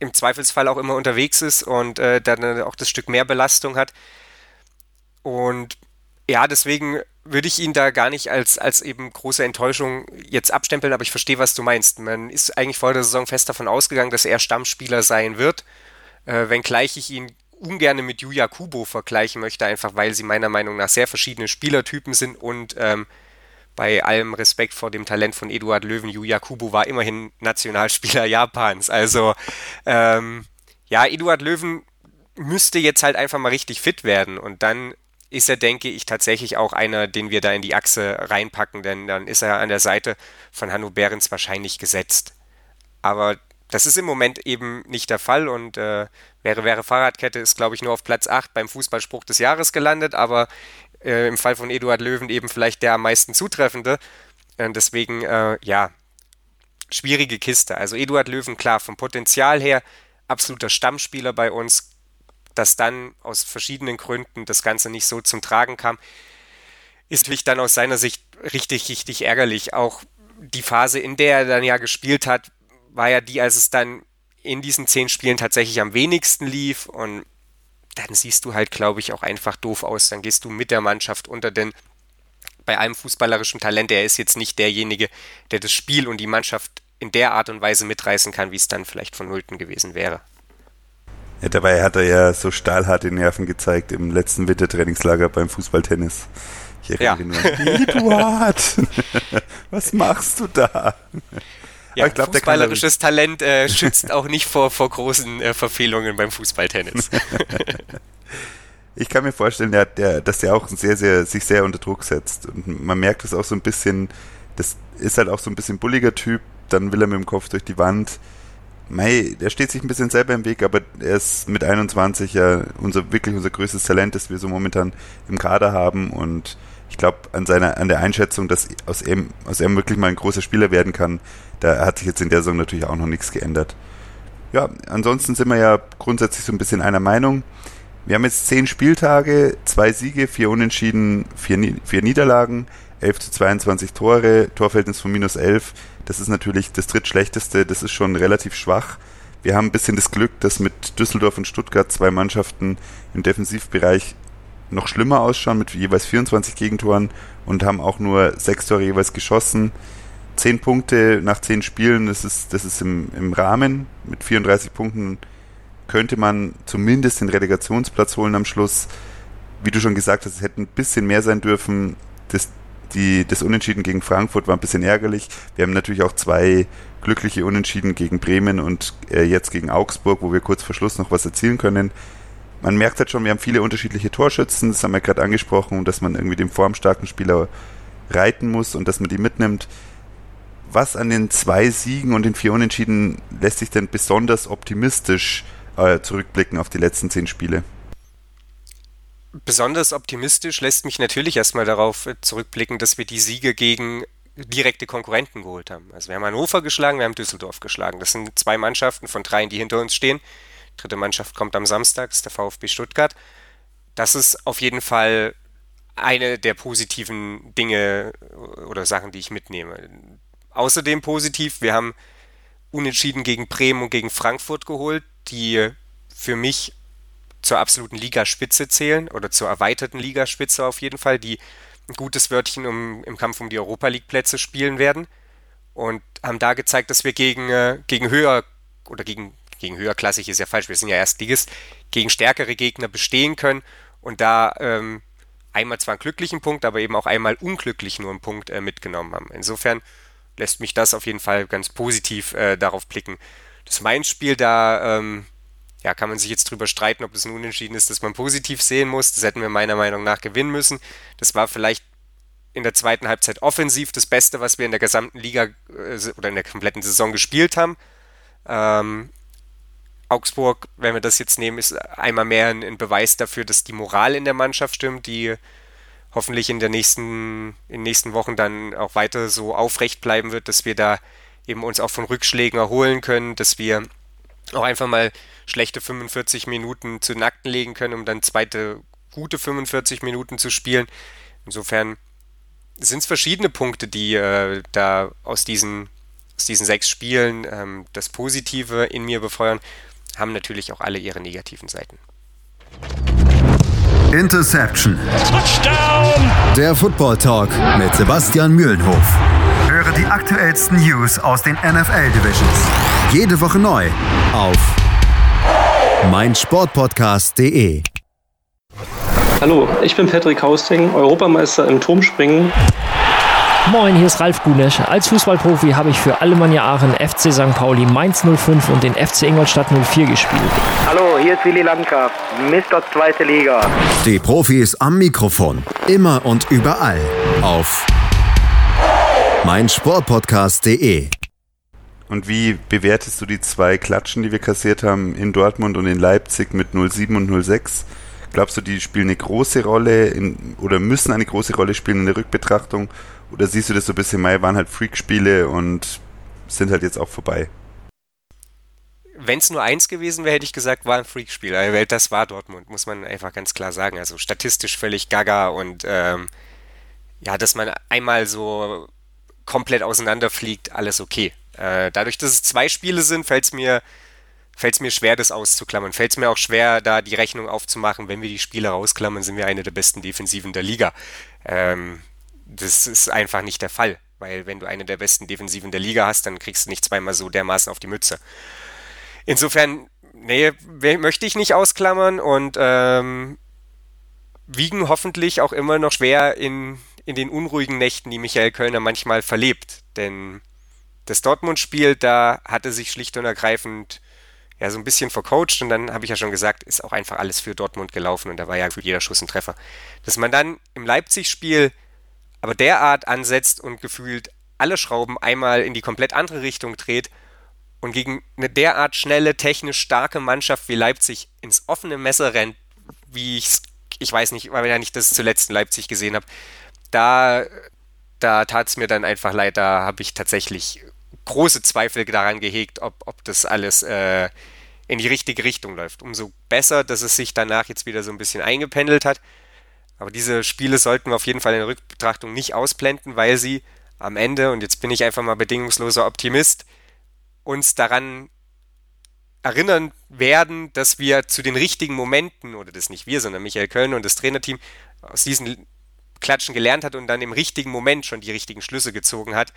Speaker 3: im Zweifelsfall auch immer unterwegs ist und dann auch das Stück mehr Belastung hat. Und ja, deswegen würde ich ihn da gar nicht als, als eben große Enttäuschung jetzt abstempeln, aber ich verstehe, was du meinst. Man ist eigentlich vor der Saison fest davon ausgegangen, dass er Stammspieler sein wird, äh, wenngleich ich ihn ungern mit Yuya Kubo vergleichen möchte, einfach weil sie meiner Meinung nach sehr verschiedene Spielertypen sind und ähm, bei allem Respekt vor dem Talent von Eduard Löwen, Yuya Kubo war immerhin Nationalspieler Japans. Also ähm, ja, Eduard Löwen müsste jetzt halt einfach mal richtig fit werden und dann ist er, denke ich, tatsächlich auch einer, den wir da in die Achse reinpacken, denn dann ist er an der Seite von Hanno Behrens wahrscheinlich gesetzt. Aber das ist im Moment eben nicht der Fall und äh, wäre, wäre Fahrradkette ist, glaube ich, nur auf Platz 8 beim Fußballspruch des Jahres gelandet, aber äh, im Fall von Eduard Löwen eben vielleicht der am meisten zutreffende. Äh, deswegen, ja, schwierige Kiste. Also Eduard Löwen, klar, vom Potenzial her absoluter Stammspieler bei uns, dass dann aus verschiedenen Gründen das Ganze nicht so zum Tragen kam, ist natürlich dann aus seiner Sicht richtig, richtig ärgerlich. Auch die Phase, in der er dann ja gespielt hat, war ja die, als es dann in diesen zehn Spielen tatsächlich am wenigsten lief und dann siehst du halt, glaube ich, auch einfach doof aus. Dann gehst du mit der Mannschaft unter, denn bei allem fußballerischen Talent, er ist jetzt nicht derjenige, der das Spiel und die Mannschaft in der Art und Weise mitreißen kann, wie es dann vielleicht von Nulten gewesen wäre.
Speaker 2: Ja, dabei hat er ja so stahlharte Nerven gezeigt im letzten Wintertrainingslager beim Fußballtennis. Ich erinnere ja. Eduard, was machst du da?
Speaker 3: Ja, ich glaub, fußballerisches Talent äh, schützt auch nicht vor, vor großen äh, Verfehlungen beim Fußballtennis.
Speaker 2: ich kann mir vorstellen, der, der, dass der auch sehr, sehr, sich sehr unter Druck setzt. Und man merkt es auch so ein bisschen, das ist halt auch so ein bisschen bulliger Typ, dann will er mit dem Kopf durch die Wand. Mei, der steht sich ein bisschen selber im Weg, aber er ist mit 21 ja unser, wirklich unser größtes Talent, das wir so momentan im Kader haben und ich glaube, an seiner, an der Einschätzung, dass aus ihm, aus ihm wirklich mal ein großer Spieler werden kann, da hat sich jetzt in der Saison natürlich auch noch nichts geändert. Ja, ansonsten sind wir ja grundsätzlich so ein bisschen einer Meinung. Wir haben jetzt zehn Spieltage, zwei Siege, vier Unentschieden, vier, vier Niederlagen, 11 zu 22 Tore, Torverhältnis von minus 11. Das ist natürlich das drittschlechteste, das ist schon relativ schwach. Wir haben ein bisschen das Glück, dass mit Düsseldorf und Stuttgart zwei Mannschaften im Defensivbereich noch schlimmer ausschauen, mit jeweils 24 Gegentoren und haben auch nur sechs Tore jeweils geschossen. Zehn Punkte nach zehn Spielen, das ist, das ist im, im Rahmen. Mit 34 Punkten könnte man zumindest den Relegationsplatz holen am Schluss. Wie du schon gesagt hast, es hätte ein bisschen mehr sein dürfen. Das, die, das Unentschieden gegen Frankfurt war ein bisschen ärgerlich. Wir haben natürlich auch zwei glückliche Unentschieden gegen Bremen und äh, jetzt gegen Augsburg, wo wir kurz vor Schluss noch was erzielen können. Man merkt halt schon, wir haben viele unterschiedliche Torschützen, das haben wir gerade angesprochen, dass man irgendwie den formstarken Spieler reiten muss und dass man die mitnimmt. Was an den zwei Siegen und den vier Unentschieden lässt sich denn besonders optimistisch äh, zurückblicken auf die letzten zehn Spiele?
Speaker 3: Besonders optimistisch lässt mich natürlich erstmal darauf äh, zurückblicken, dass wir die Siege gegen direkte Konkurrenten geholt haben. Also wir haben Hannover geschlagen, wir haben Düsseldorf geschlagen. Das sind zwei Mannschaften von dreien, die hinter uns stehen. Dritte Mannschaft kommt am Samstag, ist der VfB Stuttgart. Das ist auf jeden Fall eine der positiven Dinge oder Sachen, die ich mitnehme. Außerdem positiv, wir haben Unentschieden gegen Bremen und gegen Frankfurt geholt, die für mich zur absoluten Ligaspitze zählen oder zur erweiterten Ligaspitze auf jeden Fall, die ein gutes Wörtchen um, im Kampf um die Europa League Plätze spielen werden und haben da gezeigt, dass wir gegen, äh, gegen höher oder gegen, gegen höherklassig ist ja falsch, wir sind ja Erstligist, gegen stärkere Gegner bestehen können und da ähm, einmal zwar einen glücklichen Punkt, aber eben auch einmal unglücklich nur einen Punkt äh, mitgenommen haben. Insofern lässt mich das auf jeden Fall ganz positiv äh, darauf blicken. Das Mainz-Spiel, da ähm, ja, kann man sich jetzt drüber streiten, ob es ein Unentschieden ist, das man positiv sehen muss. Das hätten wir meiner Meinung nach gewinnen müssen. Das war vielleicht in der zweiten Halbzeit offensiv das Beste, was wir in der gesamten Liga äh, oder in der kompletten Saison gespielt haben. Ähm, Augsburg, wenn wir das jetzt nehmen, ist einmal mehr ein, ein, Beweis dafür, dass die Moral in der Mannschaft stimmt, die hoffentlich in, der nächsten, in den nächsten Wochen dann auch weiter so aufrecht bleiben wird, dass wir da eben uns auch von Rückschlägen erholen können, dass wir auch einfach mal schlechte 45 Minuten zu Nackten legen können, um dann zweite gute 45 Minuten zu spielen. Insofern sind es verschiedene Punkte, die äh, da aus diesen, aus diesen sechs Spielen ähm, das Positive in mir befeuern, haben natürlich auch alle ihre negativen Seiten.
Speaker 1: Interception. Touchdown. Der Football Talk mit Sebastian Mühlenhof. Höre die aktuellsten News aus den NFL Divisions. Jede Woche neu auf meinsportpodcast.de.
Speaker 5: Hallo, ich bin Patrick Hausting, Europameister im Turmspringen.
Speaker 6: Moin, hier ist Ralf Gunesch. Als Fußballprofi habe ich für Alemannia Aachen, FC St. Pauli, Mainz 05 und den FC Ingolstadt 04 gespielt.
Speaker 7: Hallo, hier ist Willi Landgraf, Mr. Zweite Liga.
Speaker 1: Die Profis am Mikrofon, immer und überall auf meinsportpodcast.de.
Speaker 2: Und wie bewertest du die zwei Klatschen, die wir kassiert haben in Dortmund und in Leipzig mit 07 und 06? Glaubst du, die spielen eine große Rolle in, oder müssen eine große Rolle spielen in der Rückbetrachtung? Oder siehst du das so ein bisschen, Mai waren halt Freakspiele und sind halt jetzt auch vorbei?
Speaker 3: Wenn es nur eins gewesen wäre, hätte ich gesagt, war ein Freakspiel. Das war Dortmund, muss man einfach ganz klar sagen. Also statistisch völlig gaga und ähm, ja, dass man einmal so komplett auseinanderfliegt, alles okay. Äh, dadurch, dass es zwei Spiele sind, fällt es mir, fällt's mir schwer, das auszuklammern. Fällt es mir auch schwer, da die Rechnung aufzumachen. Wenn wir die Spiele rausklammern, sind wir eine der besten Defensiven der Liga. Ähm, das ist einfach nicht der Fall. Weil wenn du eine der besten Defensiven der Liga hast, dann kriegst du nicht zweimal so dermaßen auf die Mütze. Insofern, nee, möchte ich nicht ausklammern und ähm, wiegen hoffentlich auch immer noch schwer in, in den unruhigen Nächten, die Michael Kölner manchmal verlebt. Denn das Dortmund-Spiel, da hatte sich schlicht und ergreifend ja so ein bisschen vercoacht und dann habe ich ja schon gesagt, ist auch einfach alles für Dortmund gelaufen und da war ja für jeder Schuss ein Treffer. Dass man dann im Leipzig-Spiel aber derart ansetzt und gefühlt alle Schrauben einmal in die komplett andere Richtung dreht und gegen eine derart schnelle, technisch starke Mannschaft wie Leipzig ins offene Messer rennt, wie ich ich weiß nicht, weil ja nicht das zuletzt in Leipzig gesehen habe, da, da tat es mir dann einfach leid, da habe ich tatsächlich große Zweifel daran gehegt, ob, ob das alles äh, in die richtige Richtung läuft. Umso besser, dass es sich danach jetzt wieder so ein bisschen eingependelt hat. Aber diese Spiele sollten wir auf jeden Fall in der Rückbetrachtung nicht ausblenden, weil sie am Ende, und jetzt bin ich einfach mal bedingungsloser Optimist, uns daran erinnern werden, dass wir zu den richtigen Momenten, oder das nicht wir, sondern Michael Köln und das Trainerteam, aus diesen Klatschen gelernt hat und dann im richtigen Moment schon die richtigen Schlüsse gezogen hat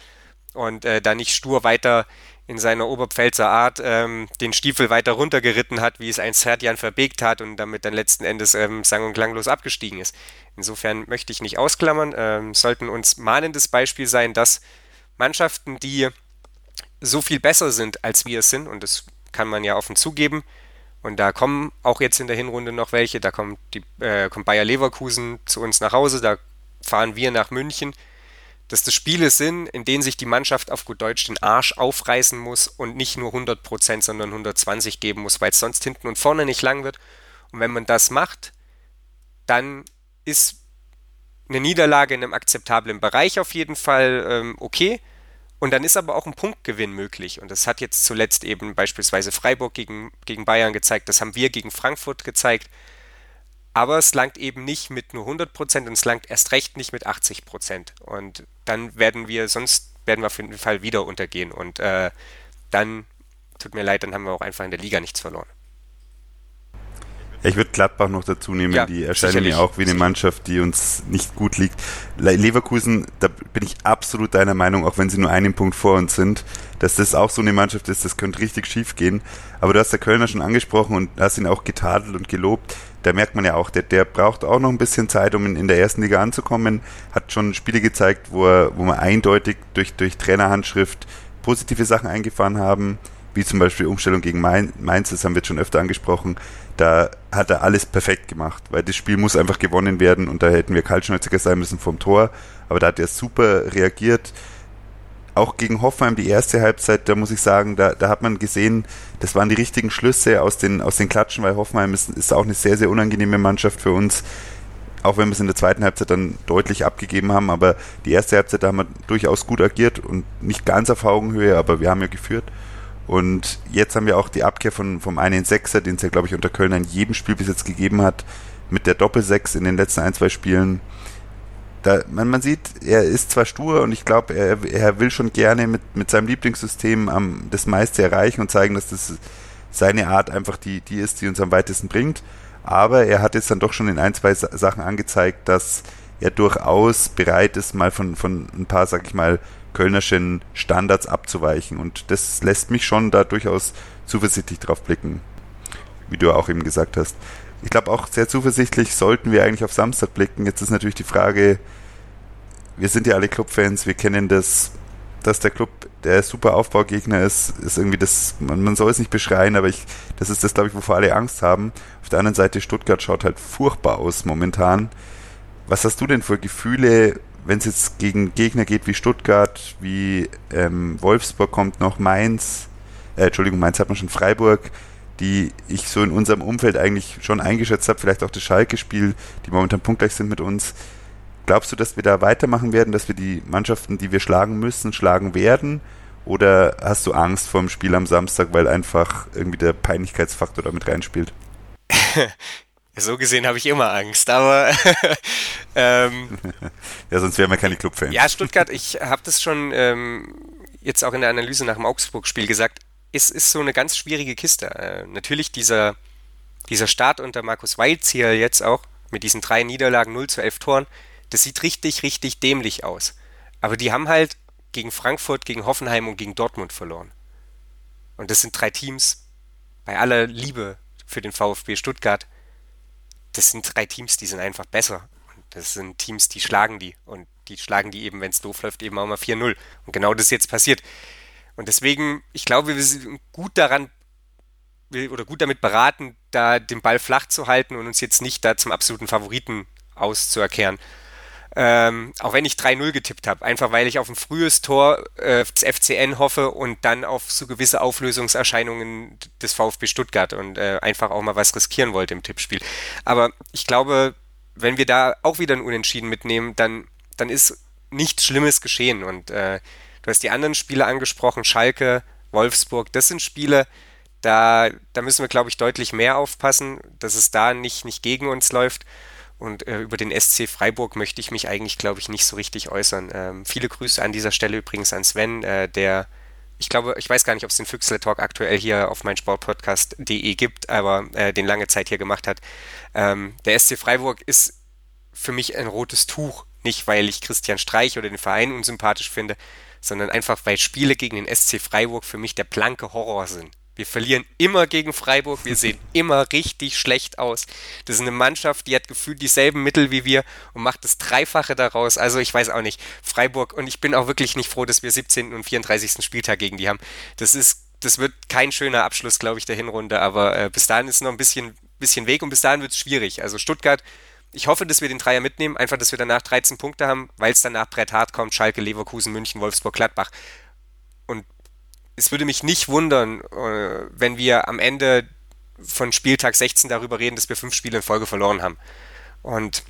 Speaker 3: und äh, da nicht stur weiter in seiner Oberpfälzer Art ähm, den Stiefel weiter runtergeritten hat, wie es ein Serdian verbegt hat und damit dann letzten Endes ähm, sang- und klanglos abgestiegen ist. Insofern möchte ich nicht ausklammern, ähm, sollten uns mahnendes Beispiel sein, dass Mannschaften, die so viel besser sind, als wir es sind, und das kann man ja offen zugeben, und da kommen auch jetzt in der Hinrunde noch welche, da kommt, die, äh, kommt Bayer Leverkusen zu uns nach Hause, da fahren wir nach München, dass das Spiele sind, in denen sich die Mannschaft auf gut Deutsch den Arsch aufreißen muss und nicht nur 100%, sondern 120 geben muss, weil es sonst hinten und vorne nicht lang wird. Und wenn man das macht, dann ist eine Niederlage in einem akzeptablen Bereich auf jeden Fall ähm, okay. Und dann ist aber auch ein Punktgewinn möglich. Und das hat jetzt zuletzt eben beispielsweise Freiburg gegen, gegen Bayern gezeigt. Das haben wir gegen Frankfurt gezeigt. Aber es langt eben nicht mit nur 100 Prozent und es langt erst recht nicht mit 80 Prozent. Und dann werden wir, sonst werden wir auf jeden Fall wieder untergehen. Und äh, dann, tut mir leid, dann haben wir auch einfach in der Liga nichts verloren.
Speaker 2: Ich würde Gladbach noch dazu nehmen, ja, die erscheinen mir auch wie eine Mannschaft, die uns nicht gut liegt. Leverkusen, da bin ich absolut deiner Meinung, auch wenn sie nur einen Punkt vor uns sind, dass das auch so eine Mannschaft ist, das könnte richtig schief gehen. Aber du hast der Kölner schon angesprochen und hast ihn auch getadelt und gelobt. Da merkt man ja auch, der, der braucht auch noch ein bisschen Zeit, um in, in der ersten Liga anzukommen. Hat schon Spiele gezeigt, wo, er, wo man eindeutig durch, durch Trainerhandschrift positive Sachen eingefahren haben wie zum Beispiel Umstellung gegen Mainz, das haben wir jetzt schon öfter angesprochen, da hat er alles perfekt gemacht, weil das Spiel muss einfach gewonnen werden und da hätten wir kaltschnäuziger sein müssen vom Tor, aber da hat er super reagiert. Auch gegen Hoffenheim die erste Halbzeit, da muss ich sagen, da, da hat man gesehen, das waren die richtigen Schlüsse aus den, aus den Klatschen, weil Hoffenheim ist, ist auch eine sehr, sehr unangenehme Mannschaft für uns auch wenn wir es in der zweiten Halbzeit dann deutlich abgegeben haben, aber die erste Halbzeit, da haben wir durchaus gut agiert und nicht ganz auf Augenhöhe, aber wir haben ja geführt. Und jetzt haben wir auch die Abkehr von, vom einen Sechser, den es ja, glaube ich, unter Köln in jedem Spiel bis jetzt gegeben hat, mit der Doppelsechs in den letzten ein, zwei Spielen. Da, man, man sieht, er ist zwar stur und ich glaube, er, er will schon gerne mit, mit seinem Lieblingssystem am, das meiste erreichen und zeigen, dass das seine Art einfach die, die ist, die uns am weitesten bringt. Aber er hat jetzt dann doch schon in ein, zwei Sachen angezeigt, dass er durchaus bereit ist, mal von, von ein paar, sag ich mal, kölnerschen Standards abzuweichen. Und das lässt mich schon da durchaus zuversichtlich drauf blicken, wie du auch eben gesagt hast. Ich glaube auch sehr zuversichtlich sollten wir eigentlich auf Samstag blicken. Jetzt ist natürlich die Frage, wir sind ja alle Clubfans, wir kennen das, dass der Club der super Aufbaugegner ist, ist irgendwie das, man, man soll es nicht beschreien, aber ich, das ist das, glaube ich, wovor alle Angst haben. Auf der anderen Seite, Stuttgart schaut halt furchtbar aus momentan. Was hast du denn für Gefühle, wenn es jetzt gegen Gegner geht wie Stuttgart, wie ähm, Wolfsburg kommt noch, Mainz, äh, Entschuldigung, Mainz hat man schon Freiburg, die ich so in unserem Umfeld eigentlich schon eingeschätzt habe, vielleicht auch das Schalke-Spiel, die momentan punktgleich sind mit uns. Glaubst du, dass wir da weitermachen werden, dass wir die Mannschaften, die wir schlagen müssen, schlagen werden? Oder hast du Angst vor dem Spiel am Samstag, weil einfach irgendwie der Peinlichkeitsfaktor damit reinspielt?
Speaker 3: So gesehen habe ich immer Angst, aber
Speaker 2: ähm, ja, sonst wären wir keine Clubfans.
Speaker 3: Ja, Stuttgart, ich habe das schon ähm, jetzt auch in der Analyse nach dem Augsburg-Spiel gesagt, es ist so eine ganz schwierige Kiste. Äh, natürlich dieser, dieser Start unter Markus Weilzieher jetzt auch mit diesen drei Niederlagen 0 zu 11 Toren, das sieht richtig, richtig dämlich aus. Aber die haben halt gegen Frankfurt, gegen Hoffenheim und gegen Dortmund verloren. Und das sind drei Teams, bei aller Liebe für den VfB Stuttgart, das sind drei Teams, die sind einfach besser. Das sind Teams, die schlagen die. Und die schlagen die eben, wenn es doof läuft, eben auch mal 4-0. Und genau das ist jetzt passiert. Und deswegen, ich glaube, wir sind gut daran oder gut damit beraten, da den Ball flach zu halten und uns jetzt nicht da zum absoluten Favoriten auszuerkehren. Ähm, auch wenn ich 3-0 getippt habe, einfach weil ich auf ein frühes Tor äh, des FCN hoffe und dann auf so gewisse Auflösungserscheinungen des VfB Stuttgart und äh, einfach auch mal was riskieren wollte im Tippspiel. Aber ich glaube, wenn wir da auch wieder ein Unentschieden mitnehmen, dann dann ist nichts Schlimmes geschehen. Und äh, du hast die anderen Spiele angesprochen, Schalke, Wolfsburg, das sind Spiele, da, da müssen wir, glaube ich, deutlich mehr aufpassen, dass es da nicht, nicht gegen uns läuft. Und äh, über den SC Freiburg möchte ich mich eigentlich, glaube ich, nicht so richtig äußern. Ähm, viele Grüße an dieser Stelle übrigens an Sven, äh, der, ich glaube, ich weiß gar nicht, ob es den Füchsle Talk aktuell hier auf meinsportpodcast.de gibt, aber äh, den lange Zeit hier gemacht hat. Ähm, der SC Freiburg ist für mich ein rotes Tuch. Nicht, weil ich Christian Streich oder den Verein unsympathisch finde, sondern einfach, weil Spiele gegen den SC Freiburg für mich der blanke Horror sind. Wir verlieren immer gegen Freiburg, wir sehen immer richtig schlecht aus. Das ist eine Mannschaft, die hat gefühlt dieselben Mittel wie wir und macht das Dreifache daraus. Also ich weiß auch nicht, Freiburg, und ich bin auch wirklich nicht froh, dass wir 17. und 34. Spieltag gegen die haben. Das ist, das wird kein schöner Abschluss, glaube ich, der Hinrunde, aber äh, bis dahin ist noch ein bisschen, bisschen Weg und bis dahin wird es schwierig. Also Stuttgart, ich hoffe, dass wir den Dreier mitnehmen, einfach, dass wir danach 13 Punkte haben, weil es danach Brett hart kommt, Schalke, Leverkusen, München, Wolfsburg, Gladbach. Es würde mich nicht wundern, äh, wenn wir am Ende von Spieltag 16 darüber reden, dass wir fünf Spiele in Folge verloren haben. Und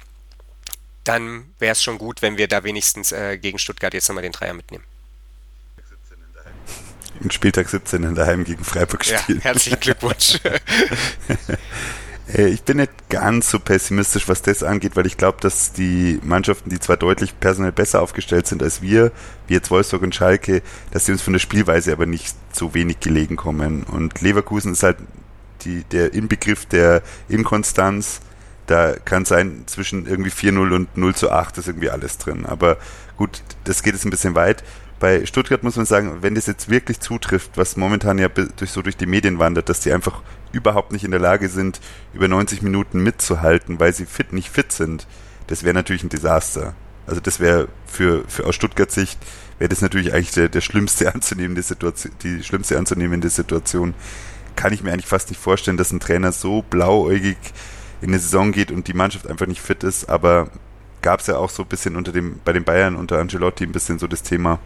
Speaker 3: dann wäre es schon gut, wenn wir da wenigstens äh, gegen Stuttgart jetzt nochmal den Dreier mitnehmen.
Speaker 2: Und Spieltag 17 in der Heim gegen Freiburg spielen.
Speaker 3: Ja, herzlichen Glückwunsch.
Speaker 2: Äh, ich bin nicht ganz so pessimistisch, was das angeht, weil ich glaube, dass die Mannschaften, die zwar deutlich personell besser aufgestellt sind als wir, wie jetzt Wolfsburg und Schalke, dass sie uns von der Spielweise aber nicht so wenig gelegen kommen. Und Leverkusen ist halt die, der Inbegriff der Inkonstanz. Da kann sein, zwischen irgendwie 4-0 und 0 zu 8 ist irgendwie alles drin. Aber gut, das geht jetzt ein bisschen weit. Bei Stuttgart muss man sagen, wenn das jetzt wirklich zutrifft, was momentan ja durch, so durch die Medien wandert, dass die einfach überhaupt nicht in der Lage sind, über 90 Minuten mitzuhalten, weil sie fit nicht fit sind, das wäre natürlich ein Desaster. Also das wäre für, für aus Stuttgart Sicht wäre das natürlich eigentlich der, der schlimmste anzunehmende Situation, die schlimmste anzunehmende Situation. Kann ich mir eigentlich fast nicht vorstellen, dass ein Trainer so blauäugig in eine Saison geht und die Mannschaft einfach nicht fit ist, aber gab es ja auch so ein bisschen unter dem, bei den Bayern unter Angelotti ein bisschen so das Thema.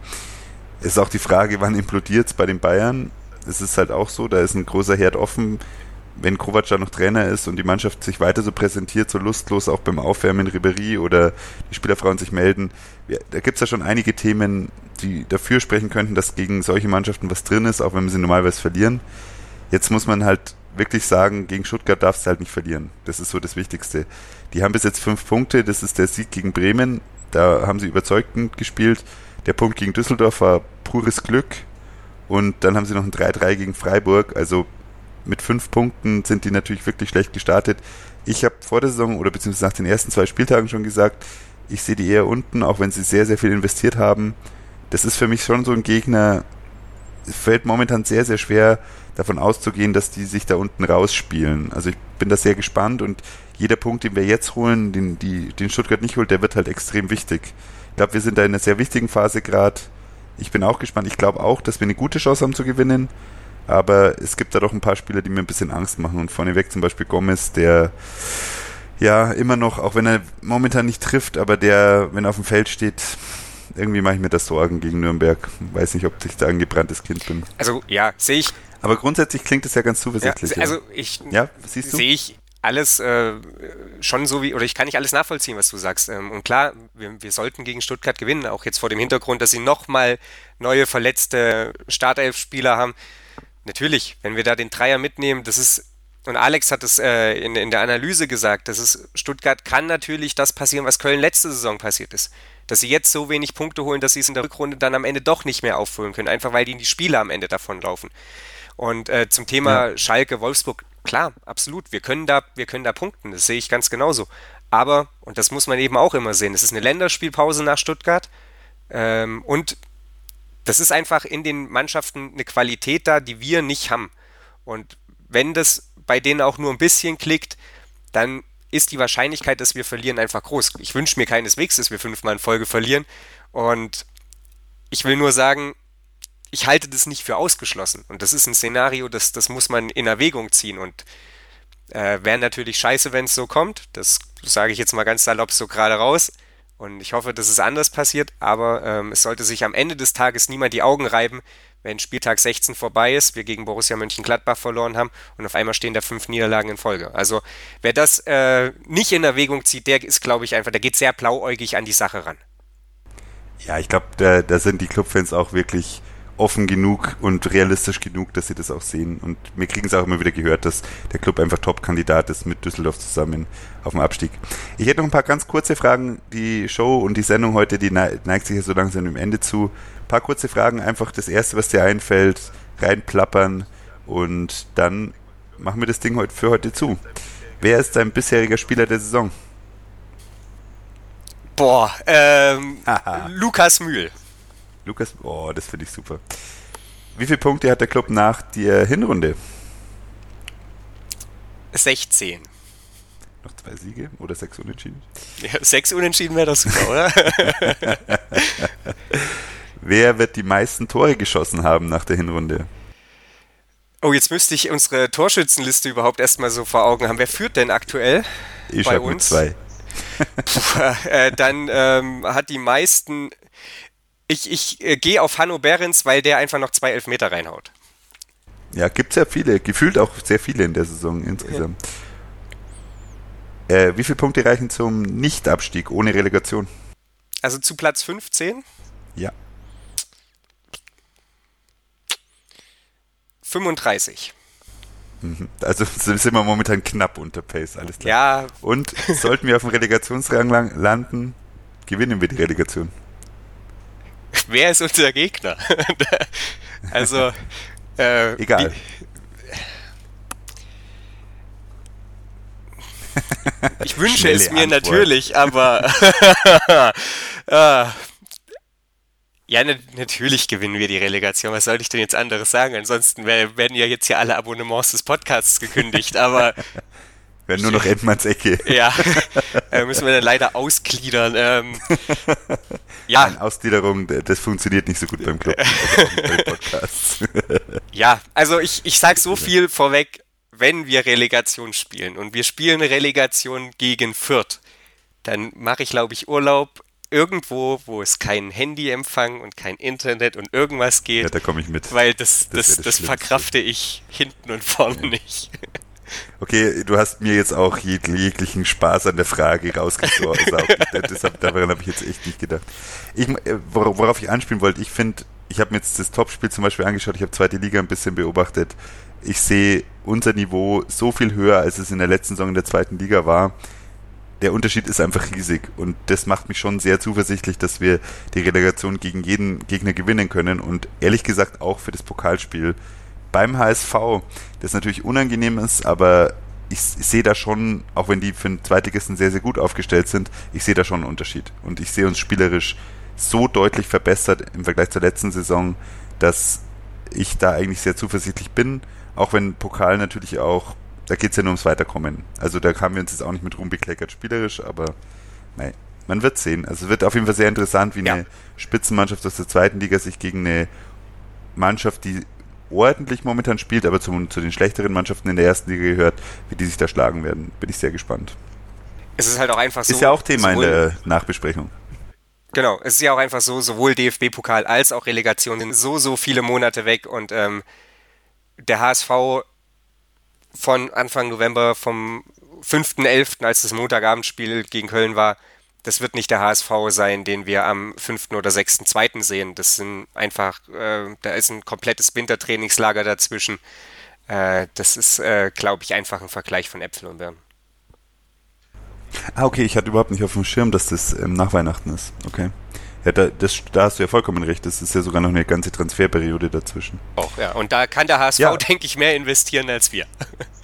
Speaker 2: Ist auch die Frage, wann implodiert es bei den Bayern? Es ist halt auch so, da ist ein großer Herd offen. Wenn Kovac da noch Trainer ist und die Mannschaft sich weiter so präsentiert, so lustlos auch beim Aufwärmen in Ribery oder die Spielerfrauen sich melden, ja, da gibt es ja schon einige Themen, die dafür sprechen könnten, dass gegen solche Mannschaften was drin ist, auch wenn wir sie normalerweise verlieren. Jetzt muss man halt wirklich sagen, gegen Stuttgart darfst du halt nicht verlieren. Das ist so das Wichtigste. Die haben bis jetzt fünf Punkte, das ist der Sieg gegen Bremen. Da haben sie überzeugend gespielt. Der Punkt gegen Düsseldorf war pures Glück. Und dann haben sie noch ein 3-3 gegen Freiburg. Also mit fünf Punkten sind die natürlich wirklich schlecht gestartet. Ich habe vor der Saison oder beziehungsweise nach den ersten zwei Spieltagen schon gesagt, ich sehe die eher unten, auch wenn sie sehr, sehr viel investiert haben. Das ist für mich schon so ein Gegner, es fällt momentan sehr, sehr schwer, davon auszugehen, dass die sich da unten rausspielen. Also ich bin da sehr gespannt und jeder Punkt, den wir jetzt holen, den, die, den Stuttgart nicht holt, der wird halt extrem wichtig. Ich glaube, wir sind da in einer sehr wichtigen Phase gerade. Ich bin auch gespannt. Ich glaube auch, dass wir eine gute Chance haben zu gewinnen. Aber es gibt da doch ein paar Spieler, die mir ein bisschen Angst machen. Und vorneweg zum Beispiel Gomez, der ja immer noch, auch wenn er momentan nicht trifft, aber der, wenn er auf dem Feld steht, irgendwie mache ich mir das Sorgen gegen Nürnberg. Weiß nicht, ob ich da ein gebranntes Kind bin.
Speaker 3: Also ja, sehe ich.
Speaker 2: Aber grundsätzlich klingt es ja ganz zuversichtlich.
Speaker 3: Ja, also ich
Speaker 2: ja,
Speaker 3: sehe ich alles äh, schon so wie, oder ich kann nicht alles nachvollziehen, was du sagst. Ähm, und klar, wir, wir, sollten gegen Stuttgart gewinnen, auch jetzt vor dem Hintergrund, dass sie nochmal neue verletzte Startelf-Spieler haben. Natürlich, wenn wir da den Dreier mitnehmen, das ist, und Alex hat es äh, in, in der Analyse gesagt, das ist, Stuttgart kann natürlich das passieren, was Köln letzte Saison passiert ist dass sie jetzt so wenig Punkte holen, dass sie es in der Rückrunde dann am Ende doch nicht mehr aufholen können, einfach weil die in die Spiele am Ende davonlaufen. Und äh, zum Thema ja. Schalke, Wolfsburg, klar, absolut, wir können da, wir können da punkten, das sehe ich ganz genauso. Aber, und das muss man eben auch immer sehen, es ist eine Länderspielpause nach Stuttgart ähm, und das ist einfach in den Mannschaften eine Qualität da, die wir nicht haben. Und wenn das bei denen auch nur ein bisschen klickt, dann ist die Wahrscheinlichkeit, dass wir verlieren, einfach groß. Ich wünsche mir keineswegs, dass wir fünfmal in Folge verlieren. Und ich will nur sagen, ich halte das nicht für ausgeschlossen. Und das ist ein Szenario, das, das muss man in Erwägung ziehen. Und äh, wäre natürlich scheiße, wenn es so kommt. Das sage ich jetzt mal ganz salopp so gerade raus. Und ich hoffe, dass es anders passiert. Aber ähm, es sollte sich am Ende des Tages niemand die Augen reiben, wenn Spieltag 16 vorbei ist, wir gegen Borussia Mönchengladbach verloren haben und auf einmal stehen da fünf Niederlagen in Folge. Also wer das äh, nicht in Erwägung zieht, der ist, glaube ich, einfach, der geht sehr blauäugig an die Sache ran.
Speaker 2: Ja, ich glaube, da, da sind die Clubfans auch wirklich offen genug und realistisch genug, dass sie das auch sehen. Und wir kriegen es auch immer wieder gehört, dass der Club einfach Top-Kandidat ist mit Düsseldorf zusammen auf dem Abstieg. Ich hätte noch ein paar ganz kurze Fragen. Die Show und die Sendung heute, die neigt sich ja so langsam dem Ende zu. Ein paar kurze Fragen, einfach das erste, was dir einfällt, reinplappern und dann machen wir das Ding heute für heute zu. Wer ist dein bisheriger Spieler der Saison?
Speaker 3: Boah, ähm, Lukas Mühl.
Speaker 2: Lukas, oh, das finde ich super. Wie viele Punkte hat der Club nach der Hinrunde?
Speaker 3: 16.
Speaker 2: Noch zwei Siege oder sechs Unentschieden?
Speaker 3: Ja, sechs Unentschieden wäre das super, oder?
Speaker 2: Wer wird die meisten Tore geschossen haben nach der Hinrunde?
Speaker 3: Oh, jetzt müsste ich unsere Torschützenliste überhaupt erstmal so vor Augen haben. Wer führt denn aktuell
Speaker 2: ich bei uns? zwei.
Speaker 3: Puh, äh, dann ähm, hat die meisten ich, ich äh, gehe auf Hanno Behrens, weil der einfach noch zwei Elfmeter reinhaut.
Speaker 2: Ja, gibt es ja viele, gefühlt auch sehr viele in der Saison insgesamt. Ja. Äh, wie viele Punkte reichen zum Nichtabstieg ohne Relegation?
Speaker 3: Also zu Platz 15?
Speaker 2: Ja.
Speaker 3: 35.
Speaker 2: Mhm. Also sind wir momentan knapp unter Pace, alles klar.
Speaker 3: Ja.
Speaker 2: Und sollten wir auf dem Relegationsrang landen, gewinnen wir die Relegation
Speaker 3: wer ist unser Gegner? also,
Speaker 2: äh, egal. Die,
Speaker 3: ich wünsche es mir Antwort. natürlich, aber äh, ja, ne, natürlich gewinnen wir die Relegation. Was sollte ich denn jetzt anderes sagen? Ansonsten werden ja jetzt hier alle Abonnements des Podcasts gekündigt, aber
Speaker 2: Wäre nur noch Edmanns Ecke.
Speaker 3: Ja, äh, müssen wir dann leider ausgliedern. Ähm,
Speaker 2: ja. Nein, Ausgliederung, das funktioniert nicht so gut beim Club, also Podcast.
Speaker 3: ja, also ich, ich sage so viel vorweg, wenn wir Relegation spielen und wir spielen Relegation gegen Fürth, dann mache ich, glaube ich, Urlaub irgendwo, wo es keinen Handyempfang und kein Internet und irgendwas geht. Ja,
Speaker 2: da komme ich mit.
Speaker 3: Weil das, das, das, das verkrafte ich hinten und vorne ja. nicht.
Speaker 2: Okay, du hast mir jetzt auch jeg jeglichen Spaß an der Frage rausgesaugt. Deshalb, daran habe ich jetzt echt nicht gedacht. Ich, äh, worauf ich anspielen wollte, ich finde, ich habe mir jetzt das Topspiel zum Beispiel angeschaut, ich habe zweite Liga ein bisschen beobachtet. Ich sehe unser Niveau so viel höher, als es in der letzten Saison in der zweiten Liga war. Der Unterschied ist einfach riesig und das macht mich schon sehr zuversichtlich, dass wir die Relegation gegen jeden Gegner gewinnen können und ehrlich gesagt auch für das Pokalspiel beim HSV, das natürlich unangenehm ist, aber ich, ich sehe da schon, auch wenn die für den Zweitligisten sehr, sehr gut aufgestellt sind, ich sehe da schon einen Unterschied. Und ich sehe uns spielerisch so deutlich verbessert im Vergleich zur letzten Saison, dass ich da eigentlich sehr zuversichtlich bin, auch wenn Pokal natürlich auch, da geht es ja nur ums Weiterkommen. Also da haben wir uns jetzt auch nicht mit Ruhm bekleckert spielerisch, aber nein, man wird sehen. Also es wird auf jeden Fall sehr interessant, wie ja. eine Spitzenmannschaft aus der zweiten Liga sich gegen eine Mannschaft, die ordentlich momentan spielt, aber zum, zu den schlechteren Mannschaften in der ersten Liga gehört, wie die sich da schlagen werden. Bin ich sehr gespannt.
Speaker 3: Es ist halt auch einfach so.
Speaker 2: Ist ja auch Thema in der Nachbesprechung.
Speaker 3: Genau, es ist ja auch einfach so, sowohl DFB-Pokal als auch Relegation sind so, so viele Monate weg und ähm, der HSV von Anfang November vom 5.11., als das Montagabendspiel gegen Köln war, das wird nicht der HSV sein, den wir am 5. oder 6.2. sehen. Das sind einfach, äh, da ist ein komplettes Wintertrainingslager dazwischen. Äh, das ist, äh, glaube ich, einfach ein Vergleich von Äpfel und Birnen.
Speaker 2: Ah, okay, ich hatte überhaupt nicht auf dem Schirm, dass das ähm, nach Weihnachten ist. Okay. Ja, da, das, da hast du ja vollkommen recht. Das ist ja sogar noch eine ganze Transferperiode dazwischen.
Speaker 3: Auch, ja. Und da kann der HSV, ja. denke ich, mehr investieren als wir.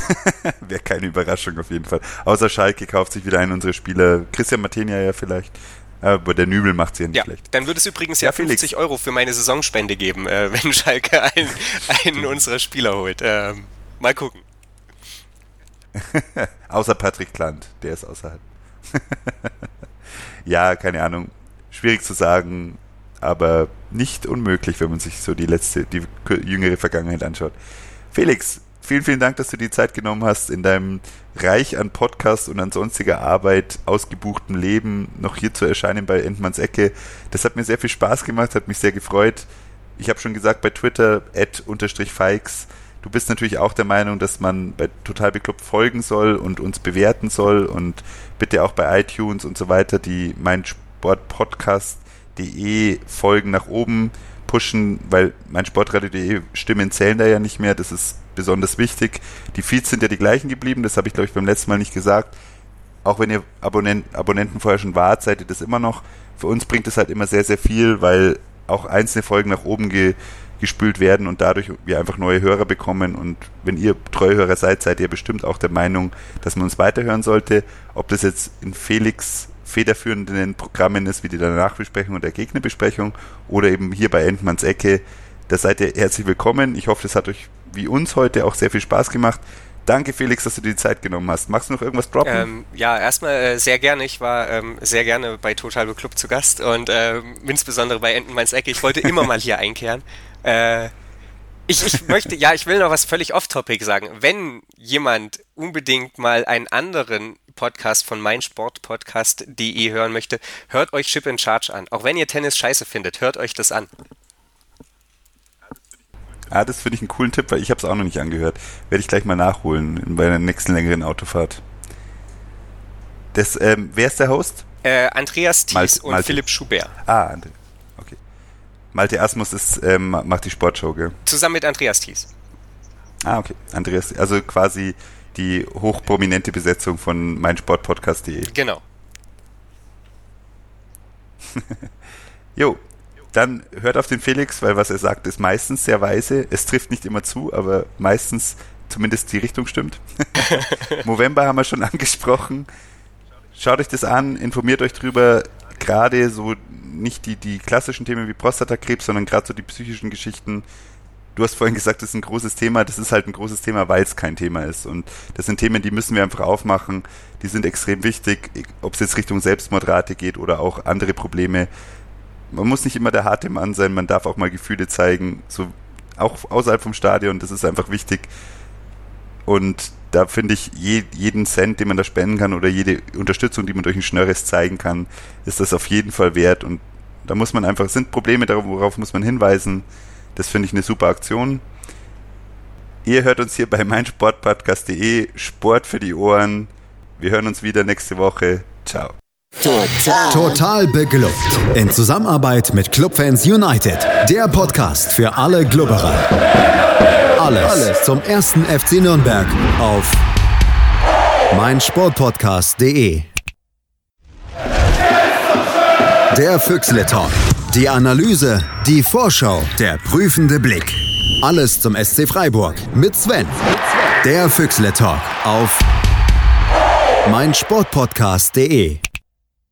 Speaker 2: Wäre keine Überraschung auf jeden Fall. Außer Schalke kauft sich wieder einen unserer Spieler. Christian Martenia ja vielleicht. Aber der Nübel macht sie ja nicht ja, schlecht.
Speaker 3: Dann würde es übrigens ja, ja 50 Felix. Euro für meine Saisonspende geben, äh, wenn Schalke einen, einen unserer Spieler holt. Ähm, mal gucken.
Speaker 2: Außer Patrick Klant, der ist außerhalb. ja, keine Ahnung. Schwierig zu sagen, aber nicht unmöglich, wenn man sich so die letzte, die jüngere Vergangenheit anschaut. Felix, Vielen, vielen Dank, dass du die Zeit genommen hast, in deinem reich an Podcasts und an sonstiger Arbeit, ausgebuchtem Leben noch hier zu erscheinen bei Endmanns Ecke. Das hat mir sehr viel Spaß gemacht, hat mich sehr gefreut. Ich habe schon gesagt, bei Twitter, @fikes. Du bist natürlich auch der Meinung, dass man bei Total Bekloppt folgen soll und uns bewerten soll und bitte auch bei iTunes und so weiter die Mein Sport Podcast sportradio.de Folgen nach oben pushen, weil mein sportradio.de Stimmen zählen da ja nicht mehr. Das ist besonders wichtig. Die Feeds sind ja die gleichen geblieben. Das habe ich, glaube ich, beim letzten Mal nicht gesagt. Auch wenn ihr Abonnenten, Abonnenten vorher schon wart, seid ihr das immer noch. Für uns bringt es halt immer sehr, sehr viel, weil auch einzelne Folgen nach oben ge gespült werden und dadurch wir einfach neue Hörer bekommen. Und wenn ihr Treuhörer seid, seid ihr bestimmt auch der Meinung, dass man uns weiterhören sollte. Ob das jetzt in Felix federführenden Programmen ist, wie die Nachbesprechung und der Gegnerbesprechung oder eben hier bei Endmanns Ecke, da seid ihr herzlich willkommen. Ich hoffe, das hat euch wie uns heute auch sehr viel Spaß gemacht. Danke, Felix, dass du dir die Zeit genommen hast. Magst du noch irgendwas droppen?
Speaker 3: Ähm, ja, erstmal äh, sehr gerne. Ich war ähm, sehr gerne bei Total Club zu Gast und ähm, insbesondere bei Entenmanns Ecke. Ich wollte immer mal hier einkehren. Äh, ich, ich möchte, ja, ich will noch was völlig off-topic sagen. Wenn jemand unbedingt mal einen anderen Podcast von meinsportpodcast.de hören möchte, hört euch Chip in Charge an. Auch wenn ihr Tennis scheiße findet, hört euch das an.
Speaker 2: Ah, das finde ich einen coolen Tipp, weil ich habe es auch noch nicht angehört. Werde ich gleich mal nachholen bei der nächsten längeren Autofahrt. Das, ähm, wer ist der Host?
Speaker 3: Äh, Andreas Thies Malte, und Malte. Philipp Schubert.
Speaker 2: Ah, okay. Malte Asmus ist, ähm, macht die Sportshow, gell?
Speaker 3: Zusammen mit Andreas Thies.
Speaker 2: Ah, okay. Andreas, also quasi die hochprominente Besetzung von meinsportpodcast.de.
Speaker 3: Genau.
Speaker 2: jo, dann hört auf den Felix, weil was er sagt, ist meistens sehr weise. Es trifft nicht immer zu, aber meistens zumindest die Richtung stimmt. Movember haben wir schon angesprochen. Schaut euch das an, informiert euch drüber. Gerade so nicht die, die klassischen Themen wie Prostatakrebs, sondern gerade so die psychischen Geschichten. Du hast vorhin gesagt, das ist ein großes Thema. Das ist halt ein großes Thema, weil es kein Thema ist. Und das sind Themen, die müssen wir einfach aufmachen. Die sind extrem wichtig, ob es jetzt Richtung Selbstmordrate geht oder auch andere Probleme man muss nicht immer der harte Mann sein, man darf auch mal Gefühle zeigen, so auch außerhalb vom Stadion, das ist einfach wichtig. Und da finde ich, je, jeden Cent, den man da spenden kann oder jede Unterstützung, die man durch ein Schnörres zeigen kann, ist das auf jeden Fall wert. Und da muss man einfach, sind Probleme, worauf muss man hinweisen. Das finde ich eine super Aktion. Ihr hört uns hier bei meinsportpodcast.de, Sport für die Ohren. Wir hören uns wieder nächste Woche. Ciao.
Speaker 1: Total. Total beglückt. In Zusammenarbeit mit Clubfans United. Der Podcast für alle Glubberer. Alles, Alles zum ersten FC Nürnberg auf meinsportpodcast.de. Der Füchsle Talk. Die Analyse, die Vorschau, der prüfende Blick. Alles zum SC Freiburg mit Sven. Der Füchsle Talk auf meinsportpodcast.de.